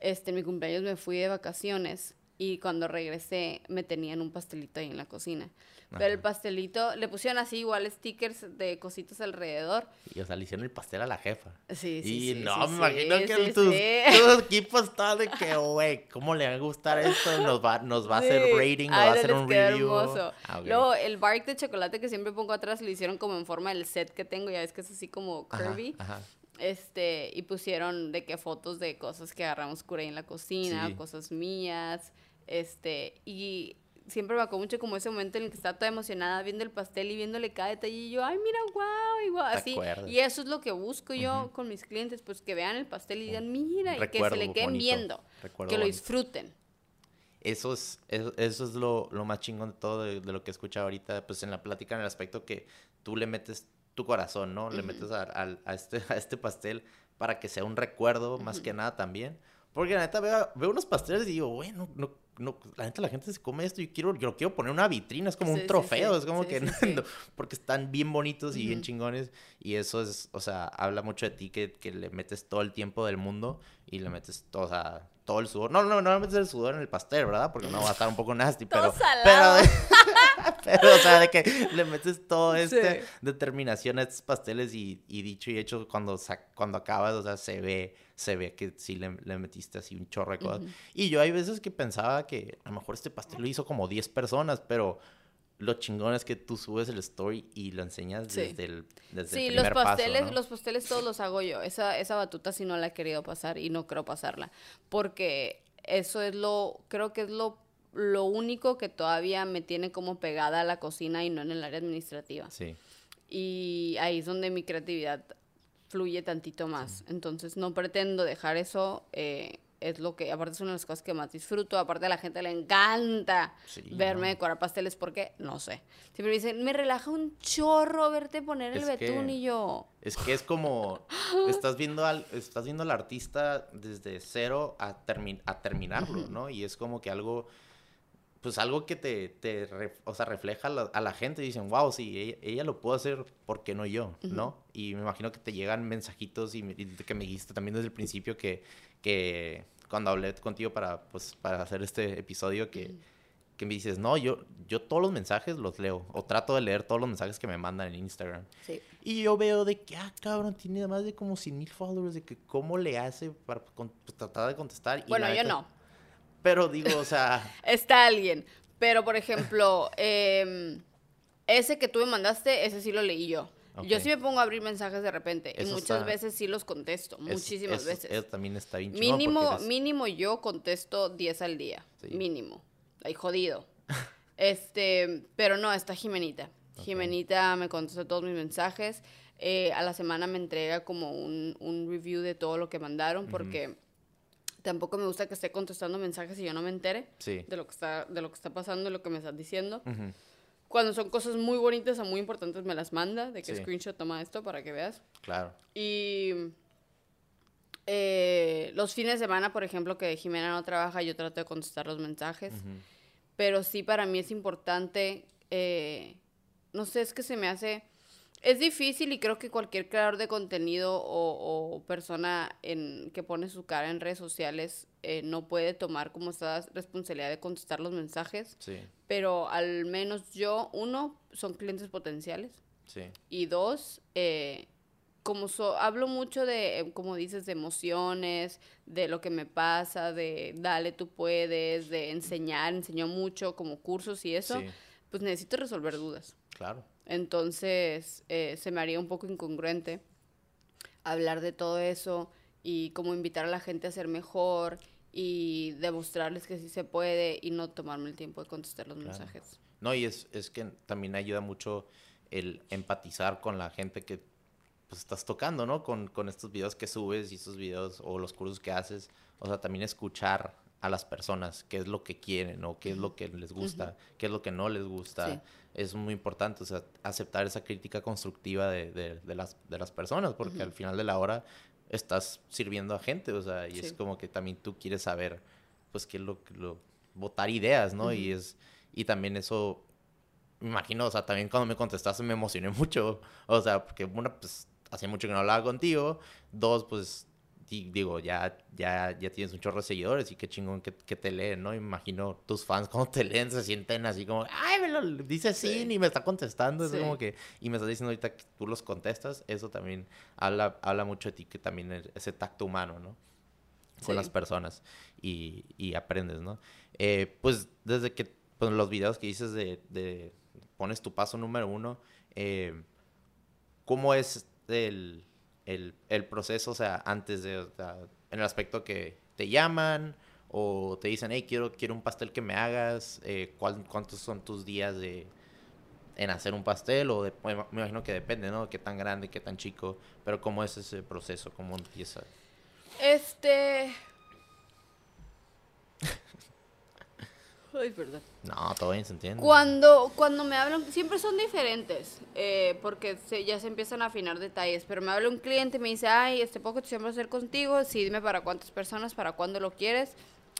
[SPEAKER 2] este, mi cumpleaños me fui de vacaciones y cuando regresé me tenían un pastelito ahí en la cocina. Pero el pastelito, le pusieron así igual stickers de cositas alrededor.
[SPEAKER 1] Y o sea, le hicieron el pastel a la jefa.
[SPEAKER 2] Sí, sí.
[SPEAKER 1] Y no, me imagino que tus, tus, equipos están de que, güey, ¿cómo le va a gustar esto? Nos va, nos va a hacer rating, nos va a hacer un review. Hermoso.
[SPEAKER 2] Ah, Luego, el bark de chocolate que siempre pongo atrás lo hicieron como en forma del set que tengo, ya ves que es así como curvy. Ajá, Este, y pusieron de que fotos de cosas que agarramos cura en la cocina, cosas mías. Este, y siempre me acuerdo mucho como ese momento en el que estaba toda emocionada viendo el pastel y viéndole cada detalle y yo, ay, mira, wow, igual, así. Y eso es lo que busco yo con mis clientes, pues que vean el pastel y digan, mira, y que se le queden viendo, que lo disfruten.
[SPEAKER 1] Eso es, eso, es lo, lo, más chingón de todo, de, lo que he escuchado ahorita, pues en la plática, en el aspecto que tú le metes tu corazón, ¿no? Le metes a, a, este, a este pastel para que sea un recuerdo, más que nada también. Porque la neta veo, veo unos pasteles y digo, bueno, no, no, la gente, la gente se come esto y quiero, yo lo quiero poner una vitrina, es como un trofeo, es como que, porque están bien bonitos y bien chingones y eso es, o sea, habla mucho de ti que, que, le metes todo el tiempo del mundo y le metes todo, o sea, todo el sudor, no, no, no le metes el sudor en el pastel, ¿verdad? Porque no va a estar un poco nasty, pero, pero, pero, o sea, de que le metes todo este determinación a estos pasteles y, y dicho y hecho, cuando, cuando acabas, o sea, se ve se ve que sí le, metiste así un chorro de cosas. Y yo hay veces que pensaba que a lo mejor este pastel lo hizo como 10 personas, pero lo chingón es que tú subes el story y lo enseñas desde el desde
[SPEAKER 2] Sí,
[SPEAKER 1] el
[SPEAKER 2] los
[SPEAKER 1] primer
[SPEAKER 2] pasteles,
[SPEAKER 1] paso, ¿no?
[SPEAKER 2] los pasteles todos los hago yo. Esa, esa batuta sí no la he querido pasar y no creo pasarla. Porque eso es lo, creo que es lo, lo único que todavía me tiene como pegada a la cocina y no en el área administrativa.
[SPEAKER 1] Sí,
[SPEAKER 2] Y ahí es donde mi creatividad fluye tantito más. Entonces no pretendo dejar eso. eh, es lo que, aparte es una de las cosas que más disfruto. Aparte a la gente le encanta
[SPEAKER 1] Sí,
[SPEAKER 2] verme
[SPEAKER 1] no.
[SPEAKER 2] decorar pasteles porque, no sé. Siempre me dicen, me relaja un chorro verte poner el
[SPEAKER 1] Es que-
[SPEAKER 2] betún y yo.
[SPEAKER 1] Es que es como estás viendo al estás viendo al artista desde cero a, termi- a terminarlo, ¿no? Y es como que algo pues algo que te, o sea, refleja a la, a la gente y dicen, wow, sí, ella, ella lo pudo hacer, ¿por qué no yo? ¿No? Y me imagino que te llegan mensajitos y, me- y que me dijiste también desde el principio que, que cuando hablé contigo para, pues, para hacer este episodio que, que me dices, no, yo, yo todos los mensajes los leo o trato de leer todos los mensajes que me mandan en Instagram.
[SPEAKER 2] Sí.
[SPEAKER 1] Y yo veo de que, ah, cabrón, tiene más de como 100 mil followers, de que cómo le hace para con- pues, tratar de contestar. Y
[SPEAKER 2] Bueno, yo
[SPEAKER 1] neta-
[SPEAKER 2] no.
[SPEAKER 1] Pero digo, o sea,
[SPEAKER 2] Está alguien. Pero, por ejemplo, em, ese que tú me mandaste, ese sí lo leí yo. Yo sí me pongo a abrir mensajes de repente. y muchas
[SPEAKER 1] está-
[SPEAKER 2] veces sí los contesto.
[SPEAKER 1] es-
[SPEAKER 2] muchísimas
[SPEAKER 1] eso-
[SPEAKER 2] veces.
[SPEAKER 1] Eso también está bien
[SPEAKER 2] Mínimo,
[SPEAKER 1] eres-
[SPEAKER 2] mínimo yo contesto 10 al día.
[SPEAKER 1] Sí.
[SPEAKER 2] Mínimo. Ay, jodido. este, pero no, está Jimenita. Jimenita me contesta todos mis mensajes. Eh, a la semana me entrega como un, un review de todo lo que mandaron porque tampoco me gusta que esté contestando mensajes y yo no me entere
[SPEAKER 1] Sí.
[SPEAKER 2] de lo que está, de lo que está pasando, de lo que me están diciendo. Cuando son cosas muy bonitas o muy importantes me las manda, de que
[SPEAKER 1] Sí.
[SPEAKER 2] screenshot toma esto para que veas.
[SPEAKER 1] Claro.
[SPEAKER 2] Y eh, los fines de semana, por ejemplo, que Jimena no trabaja, yo trato de contestar los mensajes. Pero sí, para mí es importante, eh, no sé, es que se me hace... Es difícil y creo que cualquier creador de contenido o, o persona en, que pone su cara en redes sociales eh, no puede tomar como esa responsabilidad de contestar los mensajes.
[SPEAKER 1] Sí,
[SPEAKER 2] Pero al menos yo, uno, son clientes potenciales.
[SPEAKER 1] sí.
[SPEAKER 2] Y dos, eh, como so- hablo mucho de, eh, como dices, de emociones, de lo que me pasa, de dale, tú puedes, de enseñar, enseño mucho como cursos y eso,
[SPEAKER 1] Sí,
[SPEAKER 2] pues necesito resolver dudas.
[SPEAKER 1] claro.
[SPEAKER 2] Entonces, eh, se me haría un poco incongruente hablar de todo eso y como invitar a la gente a ser mejor y demostrarles que sí se puede y no tomarme el tiempo de contestar los
[SPEAKER 1] Claro.
[SPEAKER 2] mensajes.
[SPEAKER 1] No, y es, es que también ayuda mucho el empatizar con la gente que pues, estás tocando, ¿no? Con, con estos videos que subes y estos videos o los cursos que haces. O sea, también escuchar a las personas qué es lo que quieren o qué es lo que les gusta, qué es lo que no les gusta.
[SPEAKER 2] Sí.
[SPEAKER 1] Es muy importante, o sea, aceptar esa crítica constructiva de, de- de las, de las personas, porque al final de la hora estás sirviendo a gente, o sea, y es
[SPEAKER 2] Sí.
[SPEAKER 1] como que también tú quieres saber, pues, qué es lo que lo, votar ideas, ¿no? Y es, y también eso, me imagino, o sea, también cuando me contestaste me emocioné mucho, o sea, porque una, pues, hacía mucho que no hablaba contigo, dos, pues, di- digo, ya, ya, ya tienes un chorro de seguidores y qué chingón que, que te leen, ¿no? Imagino tus fans cuando te leen se sienten así como, ay, me lo dice sí,
[SPEAKER 2] Sí.
[SPEAKER 1] ni me está contestando, es
[SPEAKER 2] Sí.
[SPEAKER 1] como que, y me estás diciendo ahorita que tú los contestas, eso también habla, habla mucho de ti, que también es ese tacto humano, ¿no? Con
[SPEAKER 2] Sí.
[SPEAKER 1] las personas y, y aprendes, ¿no? Eh, pues desde que, pues los videos que dices de, de pones tu paso número uno, eh, ¿cómo es el, el, el proceso, o sea, antes de, en el aspecto que te llaman o te dicen, hey, quiero, quiero un pastel que me hagas, eh, ¿cuál- ¿cuántos son tus días de en hacer un pastel? O de- me imagino que depende, ¿no? Qué tan grande, qué tan chico, pero ¿cómo es ese proceso? ¿Cómo empieza?
[SPEAKER 2] Este. Ay, perdón.
[SPEAKER 1] No, todo bien se entiende.
[SPEAKER 2] Cuando, cuando me hablan, siempre son diferentes, eh, porque se- ya se empiezan a afinar detalles, pero me habla un cliente y me dice, ay, este poco siempre hacer contigo, sí, dime para cuántas personas, para cuándo lo quieres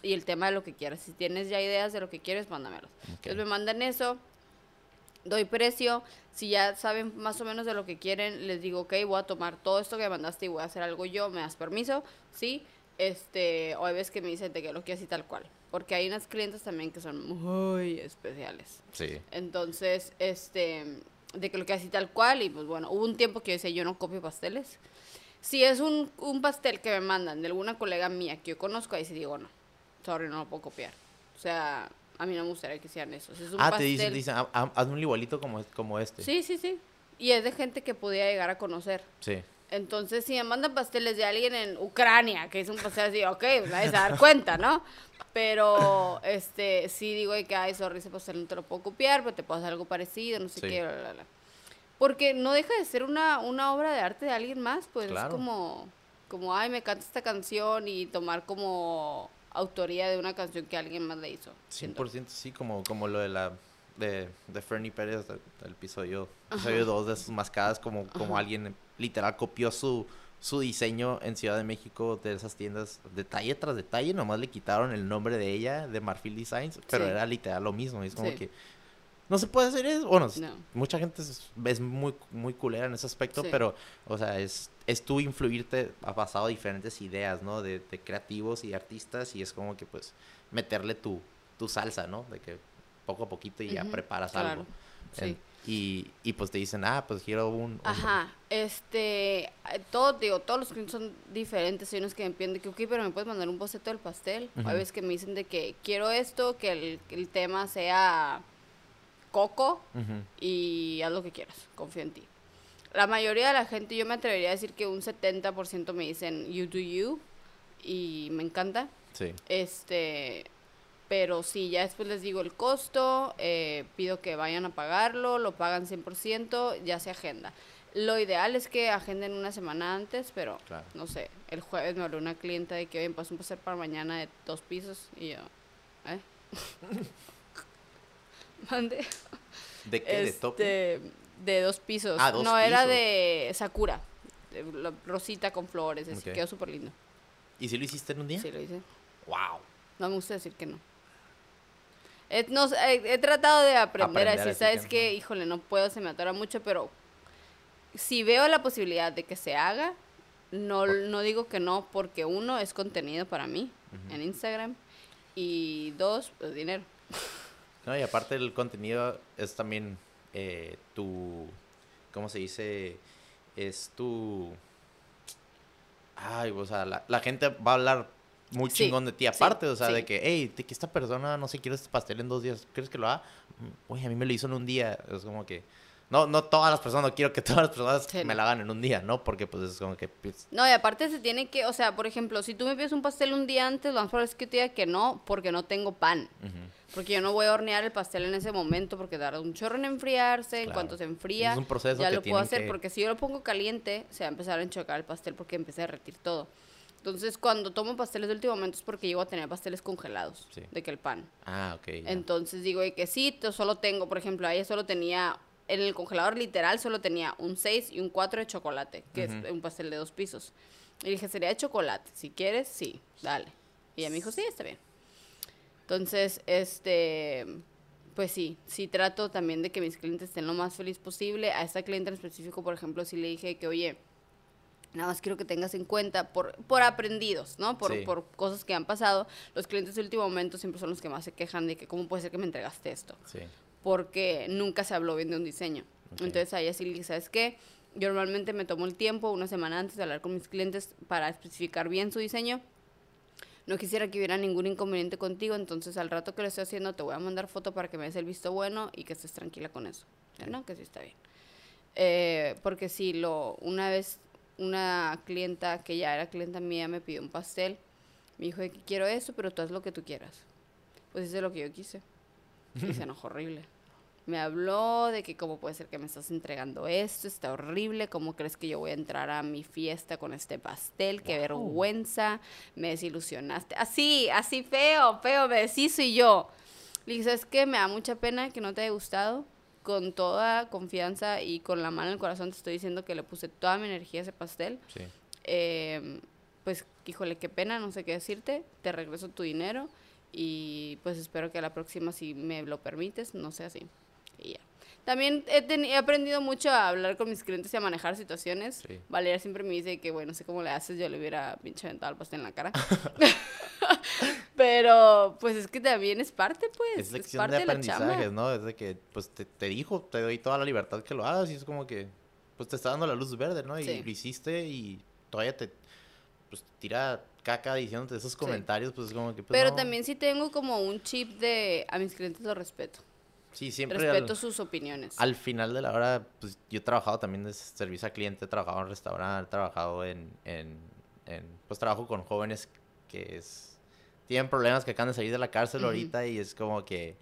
[SPEAKER 2] y el tema de lo que quieras. Si tienes ya ideas de lo que quieres, mándamelos. Entonces me mandan eso, doy precio, si ya saben más o menos de lo que quieren, les digo, ok, voy a tomar todo esto que me mandaste y voy a hacer algo yo, ¿me das permiso? Sí, este, o hay veces que me dicen de que lo quiero así tal cual, porque hay unas clientes también que son muy especiales.
[SPEAKER 1] Sí,
[SPEAKER 2] Entonces, este, de que lo que así tal cual, y pues bueno, hubo un tiempo que yo decía, yo no copio pasteles. Si es un, un pastel que me mandan de alguna colega mía que yo conozco, ahí sí digo, no, sorry, no lo puedo copiar. O sea, a mí no me gustaría que hicieran eso. Si es un
[SPEAKER 1] ah, te
[SPEAKER 2] pastel-
[SPEAKER 1] dicen, te dicen, "Ah, ah, hazme un igualito como, como este.
[SPEAKER 2] Sí, sí, sí. Y es de gente que podía llegar a conocer.
[SPEAKER 1] Sí.
[SPEAKER 2] Entonces, si me mandan pasteles de alguien en Ucrania, que es un pastel así, ok, pues nadie se va a dar cuenta, ¿no? Pero, este, sí digo que, ay, sorry, ese pastel no te lo puedo copiar, pero te puedo hacer algo parecido, no sé
[SPEAKER 1] Sí.
[SPEAKER 2] qué, bla, bla, bla. Porque no deja de ser una, una obra de arte de alguien más, pues
[SPEAKER 1] Claro.
[SPEAKER 2] es como, como, ay, me canta esta canción y tomar como autoría de una canción que alguien más le hizo. siento.
[SPEAKER 1] 100% sí, como, como lo de la de, de Fernie Pérez del, del episodio, episodio 2 de sus mascadas, como, como alguien literal copió su, su diseño en Ciudad de México de esas tiendas, detalle tras detalle, nomás le quitaron el nombre de ella, de Marfil Designs, pero
[SPEAKER 2] Sí.
[SPEAKER 1] era literal lo mismo, es como
[SPEAKER 2] Sí.
[SPEAKER 1] que no se puede hacer eso, bueno,
[SPEAKER 2] No.
[SPEAKER 1] mucha gente es, es muy, muy culera en ese aspecto,
[SPEAKER 2] Sí.
[SPEAKER 1] pero, o sea, es, es tú influirte, ha pasado diferentes ideas, ¿no? De, de creativos y artistas, y es como que, pues, meterle tu, tu salsa, ¿no? De que poco a poquito y ya preparas
[SPEAKER 2] claro,
[SPEAKER 1] algo.
[SPEAKER 2] sí.
[SPEAKER 1] En- y, y pues te dicen, ah, pues quiero un... un-
[SPEAKER 2] Ajá, este, eh, todo, digo, todos los clientes son diferentes, hay unos que me piden de que, ok, pero me puedes mandar un boceto del pastel,
[SPEAKER 1] Ujú.
[SPEAKER 2] hay veces que me dicen de que quiero esto, que el, el tema sea coco y haz lo que quieras, confío en ti. La mayoría de la gente, yo me atrevería a decir que un 70% me dicen you do you y me encanta.
[SPEAKER 1] Sí,
[SPEAKER 2] Este, pero sí, ya después les digo el costo, eh, pido que vayan a pagarlo, lo pagan 100%, ya se agenda. Lo ideal es que agenden una semana antes, pero
[SPEAKER 1] Claro.
[SPEAKER 2] no sé, el jueves me habló una clienta de que, oye, paso un pastel para mañana de dos pisos y yo, ¿eh? Mande.
[SPEAKER 1] ¿De qué? ¿De tope?
[SPEAKER 2] Este, de dos pisos.
[SPEAKER 1] Ah, dos
[SPEAKER 2] no, era de Sakura, de rosita con flores, así
[SPEAKER 1] Ok.
[SPEAKER 2] quedó súper lindo.
[SPEAKER 1] ¿Y si lo hiciste en un día?
[SPEAKER 2] Sí, lo hice.
[SPEAKER 1] ¡Wow!
[SPEAKER 2] No me gusta decir que no. He, no he, he tratado de aprender,
[SPEAKER 1] Aprender
[SPEAKER 2] a
[SPEAKER 1] a
[SPEAKER 2] decir,
[SPEAKER 1] decir
[SPEAKER 2] ¿sabes
[SPEAKER 1] que
[SPEAKER 2] qué? Híjole, no puedo, se me atora mucho, pero si veo la posibilidad de que se haga, no, no digo que no, porque uno, es contenido para mí en Instagram, y dos, pues dinero.
[SPEAKER 1] No, y aparte el contenido es también eh, tu, ¿cómo se dice? Es tu... Ay, o sea, la, la gente va a hablar muy
[SPEAKER 2] Sí,
[SPEAKER 1] chingón de ti
[SPEAKER 2] sí,
[SPEAKER 1] aparte, o sea,
[SPEAKER 2] sí.
[SPEAKER 1] de que, hey, de que esta persona no sé, quiere este pastel en dos días, ¿crees que lo haga? Oye, a mí me lo hizo en un día, es como que... No, no todas las personas, no quiero que todas las personas me la hagan en un día, ¿no? Porque pues es como que... pues,
[SPEAKER 2] No, y aparte se tiene que, o sea, por ejemplo, si tú me pides un pastel un día antes, lo más probable es que te diga que no, porque no tengo pan. Porque yo no voy a hornear el pastel en ese momento porque tarda un chorro en enfriarse. En cuanto se enfría,
[SPEAKER 1] Es un proceso
[SPEAKER 2] ya
[SPEAKER 1] que
[SPEAKER 2] lo puedo hacer.
[SPEAKER 1] que-
[SPEAKER 2] Porque si yo lo pongo caliente, se va a empezar a enchocar el pastel porque empieza a derretir todo. Entonces, cuando tomo pasteles de último momento es porque llego a tener pasteles congelados
[SPEAKER 1] Sí.
[SPEAKER 2] de que el pan.
[SPEAKER 1] Ah, ok. ya.
[SPEAKER 2] Entonces digo de que sí, solo tengo, por ejemplo, ella solo tenía, en el congelador literal solo tenía un 6 y un 4 de chocolate, que es un pastel de dos pisos. Y dije, sería de chocolate, si quieres, sí, dale. Y ella me dijo, sí, está bien. Entonces, este, pues sí, sí trato también de que mis clientes estén lo más feliz posible. A esta cliente en específico, por ejemplo, sí le dije que, oye, nada más quiero que tengas en cuenta por, por aprendidos, ¿no? Por,
[SPEAKER 1] Sí.
[SPEAKER 2] por cosas que han pasado. Los clientes de último momento siempre son los que más se quejan de que, ¿cómo puede ser que me entregaste esto?
[SPEAKER 1] Sí.
[SPEAKER 2] porque nunca se habló bien de un diseño.
[SPEAKER 1] Ok.
[SPEAKER 2] Entonces a ella sí le dije, ¿sabes qué? Yo normalmente me tomo el tiempo una semana antes de hablar con mis clientes para especificar bien su diseño. No quisiera que hubiera ningún inconveniente contigo, entonces al rato que lo estoy haciendo te voy a mandar foto para que me des el visto bueno y que estés tranquila con eso. No, que sí está bien. Eh, porque sí, lo, una vez una clienta que ya era clienta mía me pidió un pastel, me dijo quiero eso, pero tú haz lo que tú quieras. Pues hice lo que yo quise. Y se enojó horrible. Me habló de que cómo puede ser que me estás entregando esto, está horrible, cómo crees que yo voy a entrar a mi fiesta con este pastel, qué
[SPEAKER 1] Wow.
[SPEAKER 2] vergüenza, me desilusionaste. Así, así feo, feo, me deshizo y yo. Le dije, ¿sabes qué? Me da mucha pena que no te haya gustado. Con toda confianza y con la mano en el corazón te estoy diciendo que le puse toda mi energía a ese pastel.
[SPEAKER 1] Sí.
[SPEAKER 2] Eh, pues, híjole, qué pena, no sé qué decirte. Te regreso tu dinero y pues espero que a la próxima, si me lo permites, no sea así. Y ya. También he, he aprendido mucho a hablar con mis clientes y a manejar situaciones.
[SPEAKER 1] Sí.
[SPEAKER 2] Valeria siempre me dice que, bueno, no sé cómo le haces, yo le hubiera pinche aventado el pastel en la cara. Pero, pues es que también es parte, pues.
[SPEAKER 1] Es
[SPEAKER 2] Es,
[SPEAKER 1] lección
[SPEAKER 2] parte
[SPEAKER 1] de
[SPEAKER 2] de, la
[SPEAKER 1] aprendizajes, ¿no? Es de que, pues, te, te dijo, te doy toda la libertad que lo hagas y es como que, pues, te está dando la luz verde, ¿no? Y
[SPEAKER 2] Sí.
[SPEAKER 1] lo hiciste y todavía te, pues tira caca diciéndote esos comentarios, pues es como que... Pues,
[SPEAKER 2] Pero
[SPEAKER 1] no.
[SPEAKER 2] también sí tengo como un chip de a mis clientes los respeto.
[SPEAKER 1] Sí, siempre...
[SPEAKER 2] Respeto
[SPEAKER 1] al-
[SPEAKER 2] sus opiniones.
[SPEAKER 1] Al final de la hora, pues yo he trabajado también de servicio al cliente, he trabajado en restaurante, he trabajado en, en, en, pues trabajo con jóvenes que es, tienen problemas que acaban de salir de la cárcel ahorita y es como que,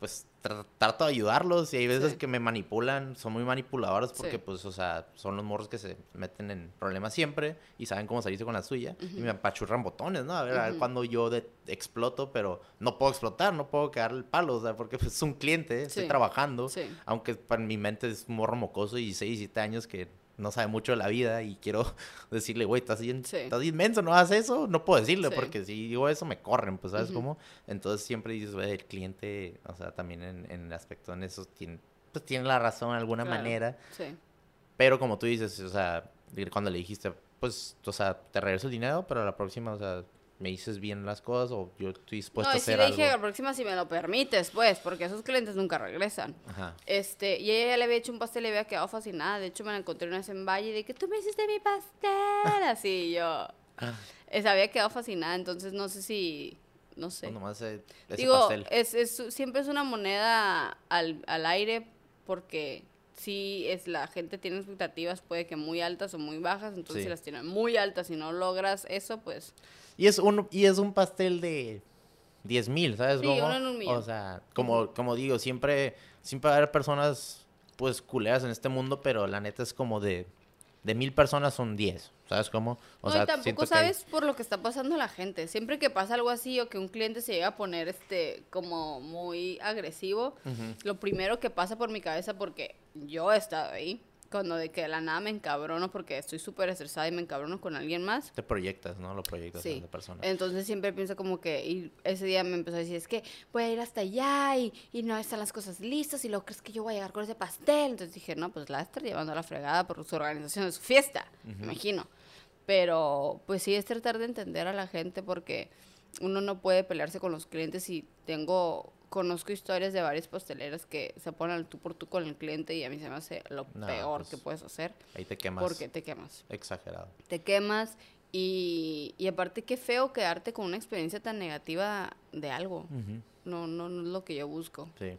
[SPEAKER 1] pues tra- trato de ayudarlos y hay veces
[SPEAKER 2] Sí.
[SPEAKER 1] que me manipulan, son muy manipuladores porque
[SPEAKER 2] Sí.
[SPEAKER 1] pues, o sea, son los morros que se meten en problemas siempre y saben cómo salirse con la suya y me apachurran botones, ¿no? A ver, a ver cuando yo de- exploto, pero no puedo explotar, no puedo quedarle el palo, o sea, porque pues, es un cliente, estoy trabajando. Aunque para mi mente es un morro mocoso y 16, 17 años que no sabe mucho de la vida y quiero decirle, güey, estás bien,
[SPEAKER 2] Sí.
[SPEAKER 1] estás bien menso, no hagas eso. No puedo decirle
[SPEAKER 2] Sí.
[SPEAKER 1] porque si digo eso me corren, pues, ¿sabes cómo? Entonces siempre dices, güey, el cliente, o sea, también en, en el aspecto en eso tiene, pues tiene la razón de alguna
[SPEAKER 2] Claro.
[SPEAKER 1] manera.
[SPEAKER 2] Sí.
[SPEAKER 1] Pero como tú dices, o sea, cuando le dijiste, pues, o sea, te regreso el dinero, pero la próxima, o sea, me dices bien las cosas o yo estoy dispuesto
[SPEAKER 2] No,
[SPEAKER 1] a
[SPEAKER 2] y sí
[SPEAKER 1] hacer
[SPEAKER 2] le
[SPEAKER 1] algo.
[SPEAKER 2] dije la próxima si me lo permites, pues, porque esos clientes nunca regresan.
[SPEAKER 1] Ajá.
[SPEAKER 2] Este, y ella ya le había hecho un pastel y le había quedado fascinada. De hecho, me la encontré una vez en Valle y de que tú me hiciste mi pastel. Así yo. eh, Se había quedado fascinada, entonces no sé si. No sé.
[SPEAKER 1] No, nomás eh, ese
[SPEAKER 2] Digo,
[SPEAKER 1] pastel.
[SPEAKER 2] es, es, siempre es una moneda al, al aire porque si es la gente tiene expectativas, puede que muy altas o muy bajas, entonces
[SPEAKER 1] Sí.
[SPEAKER 2] si las tiene muy altas y no logras eso, pues
[SPEAKER 1] Y es un, y es un pastel de 10 mil, ¿sabes?
[SPEAKER 2] Sí,
[SPEAKER 1] cómo?
[SPEAKER 2] uno en un millón.
[SPEAKER 1] O sea, como, como digo, siempre, siempre va a haber personas, pues, culeras en este mundo, pero la neta es como de, de mil personas son 10, ¿sabes cómo? O
[SPEAKER 2] no,
[SPEAKER 1] sea,
[SPEAKER 2] y tampoco
[SPEAKER 1] que
[SPEAKER 2] sabes por lo que está pasando la gente. Siempre que pasa algo así o que un cliente se llega a poner este como muy agresivo, lo primero que pasa por mi cabeza, porque yo he estado ahí, cuando de que de la nada me encabrono porque estoy súper estresada y me encabrono con alguien más.
[SPEAKER 1] Te proyectas, ¿no? Lo proyectas
[SPEAKER 2] Sí.
[SPEAKER 1] la persona.
[SPEAKER 2] Entonces siempre pienso como que, y ese día me empezó a decir, es que voy a ir hasta allá y, y no están las cosas listas y luego crees que yo voy a llegar con ese pastel. Entonces dije, no, pues la a estar llevando a la fregada por su organización de su fiesta, me imagino. Pero pues sí es tratar de entender a la gente porque uno no puede pelearse con los clientes y tengo, conozco historias de varias pasteleras que se ponen al tú por tú con el cliente y a mí se me hace lo
[SPEAKER 1] No,
[SPEAKER 2] peor
[SPEAKER 1] pues,
[SPEAKER 2] que puedes hacer
[SPEAKER 1] Ahí te quemas.
[SPEAKER 2] porque te quemas
[SPEAKER 1] Exagerado.
[SPEAKER 2] te quemas y, y aparte qué feo quedarte con una experiencia tan negativa de algo. No, no, no es lo que yo busco
[SPEAKER 1] Sí.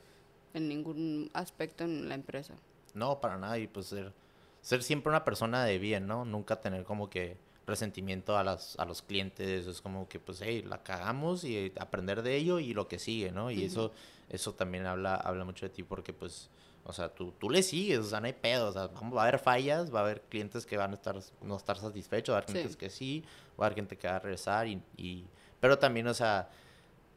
[SPEAKER 2] en ningún aspecto en la empresa.
[SPEAKER 1] No, para nada. Y pues ser, ser siempre una persona de bien, ¿no? Nunca tener como que resentimiento a, las, a los clientes. Es como que, pues, hey, la cagamos y aprender de ello y lo que sigue, ¿no? Y eso, eso también habla, habla mucho de ti porque, pues, o sea, tú, tú le sigues, o sea, no hay pedo. O sea, vamos- va a haber fallas, va a haber clientes que van a estar, no estar satisfechos, va a haber
[SPEAKER 2] Sí.
[SPEAKER 1] clientes que sí, va a haber gente que va a regresar y... y pero también, o sea...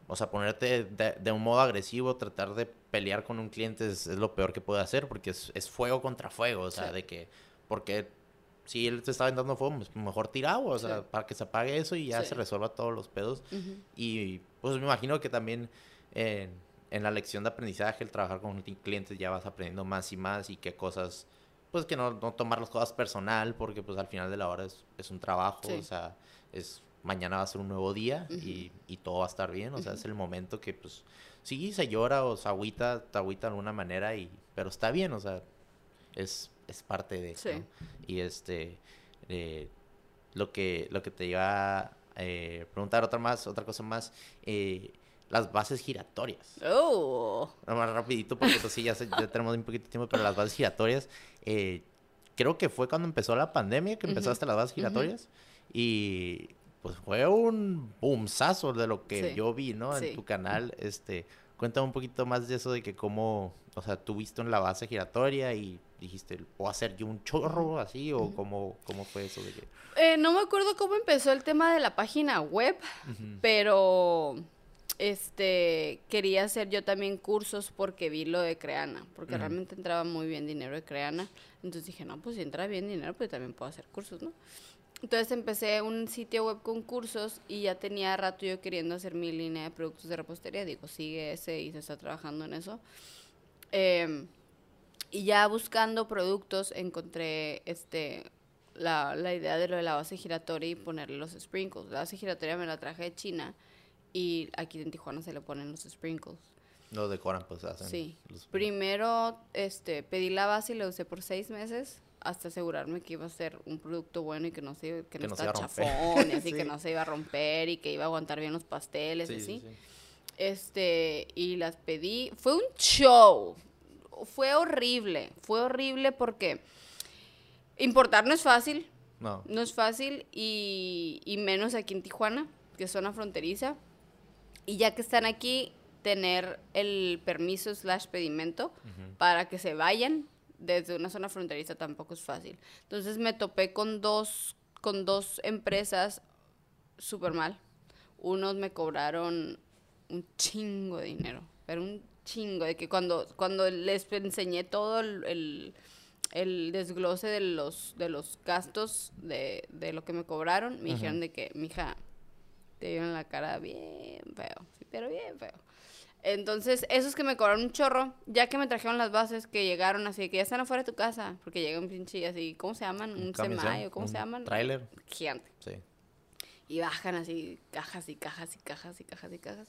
[SPEAKER 1] O sea, ponerte de, de un modo agresivo, tratar de pelear con un cliente es, es lo peor que puede hacer porque es, es fuego contra fuego. O sea,
[SPEAKER 2] Sí.
[SPEAKER 1] de que, porque si él te está aventando fuego, pues mejor tira agua, o sea,
[SPEAKER 2] Sí.
[SPEAKER 1] para que se apague eso y ya
[SPEAKER 2] Sí.
[SPEAKER 1] se resuelva todos los pedos. Y pues me imagino que también en, en la lección de aprendizaje, el trabajar con clientes, ya vas aprendiendo más y más y qué cosas, pues que no, no tomar las cosas personal, porque pues al final de la hora es, es un trabajo,
[SPEAKER 2] Sí.
[SPEAKER 1] o sea, es mañana va a ser un nuevo día y, y todo va a estar bien, o sea, es el momento que pues sí se llora o se agüita, te agüita de alguna manera, y, pero está bien, o sea, es, es parte de
[SPEAKER 2] Sí.
[SPEAKER 1] ¿no? Y este, eh, lo que, lo que te iba a eh, preguntar, otra más, otra cosa más, eh, las bases giratorias.
[SPEAKER 2] Oh,
[SPEAKER 1] más rapidito, porque pues sí, ya, se- ya tenemos un poquito de tiempo, pero las bases giratorias, eh, creo que fue cuando empezó la pandemia que empezaste las bases giratorias, y pues fue un boomsazo de lo que
[SPEAKER 2] Sí,
[SPEAKER 1] yo vi, ¿no? En
[SPEAKER 2] sí.
[SPEAKER 1] tu canal, este, cuéntame un poquito más de eso, de que cómo, o sea, tú viste en la base giratoria y dijiste, ¿puedo hacer yo un chorro así? ¿O cómo, cómo fue eso de que...
[SPEAKER 2] Eh, no me acuerdo cómo empezó el tema de la página web, pero este quería hacer yo también cursos porque vi lo de Creana, porque realmente entraba muy bien dinero de Creana. Entonces dije, no, pues si entra bien dinero, pues también puedo hacer cursos, ¿no? Entonces empecé un sitio web con cursos y ya tenía rato yo queriendo hacer mi línea de productos de repostería. Digo, sigue ese y se está trabajando en eso. Em, y ya buscando productos encontré este la, la idea de lo de la base giratoria y ponerle los sprinkles. La base giratoria me la traje de China y aquí en Tijuana se le ponen los sprinkles.
[SPEAKER 1] Lo decoran, pues hacen.
[SPEAKER 2] Sí.
[SPEAKER 1] los-
[SPEAKER 2] Primero, este, pedí la base y la usé por seis meses hasta asegurarme que iba a ser un producto bueno y que no se, que
[SPEAKER 1] Que
[SPEAKER 2] no,
[SPEAKER 1] no
[SPEAKER 2] estaba chafón, y así
[SPEAKER 1] Sí.
[SPEAKER 2] que no se iba a romper y que iba a aguantar bien los pasteles y
[SPEAKER 1] Sí,
[SPEAKER 2] así.
[SPEAKER 1] sí.
[SPEAKER 2] Este, y las pedí. Fue un show. Fue horrible. Fue horrible porque importar no es fácil.
[SPEAKER 1] No.
[SPEAKER 2] No es fácil y, y menos aquí en Tijuana, que es zona fronteriza. Y ya que están aquí, tener el permiso slash pedimento para que se vayan desde una zona fronteriza tampoco es fácil. Entonces me topé con dos, con dos empresas súper mal. Unos me cobraron un chingo de dinero, pero un chingo, de que cuando, cuando les enseñé todo el, el, el desglose de los, de los gastos de, de lo que me cobraron, me dijeron de que, mija, te dieron la cara bien feo, sí, pero bien feo. Entonces, esos que me cobraron un chorro, ya que me trajeron las bases que llegaron así, que ya están afuera de tu casa, porque llega un pinche así, ¿cómo se llaman? Un, semayo, ¿cómo se llaman?
[SPEAKER 1] Tráiler.
[SPEAKER 2] Gigante.
[SPEAKER 1] Sí.
[SPEAKER 2] Y bajan así cajas y cajas y cajas y cajas y cajas.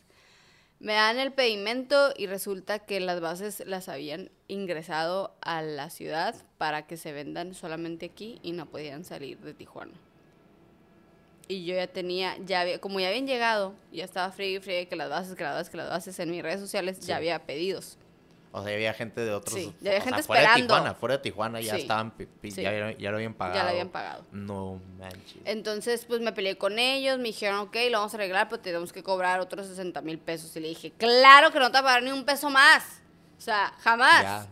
[SPEAKER 2] Me dan el pedimento y resulta que las bases las habían ingresado a la ciudad para que se vendan solamente aquí y no podían salir de Tijuana. Y yo ya tenía, ya había, como ya habían llegado, ya estaba frío y frío que las bases, que las bases, que las bases en mis redes sociales
[SPEAKER 1] Sí.
[SPEAKER 2] ya había pedidos.
[SPEAKER 1] O sea, había gente de otros.
[SPEAKER 2] Sí, ya había
[SPEAKER 1] o
[SPEAKER 2] gente
[SPEAKER 1] sea, fuera de. Tijuana, fuera de Tijuana ya
[SPEAKER 2] Sí.
[SPEAKER 1] estaban.
[SPEAKER 2] Sí.
[SPEAKER 1] Ya, ya lo habían pagado.
[SPEAKER 2] Ya lo habían pagado.
[SPEAKER 1] No manches.
[SPEAKER 2] Entonces, pues me peleé con ellos, me dijeron, ok, lo vamos a arreglar, pero tenemos que cobrar otros 60 mil pesos. Y le dije, claro que no te va a pagar ni un peso más. O sea, jamás.
[SPEAKER 1] Ya.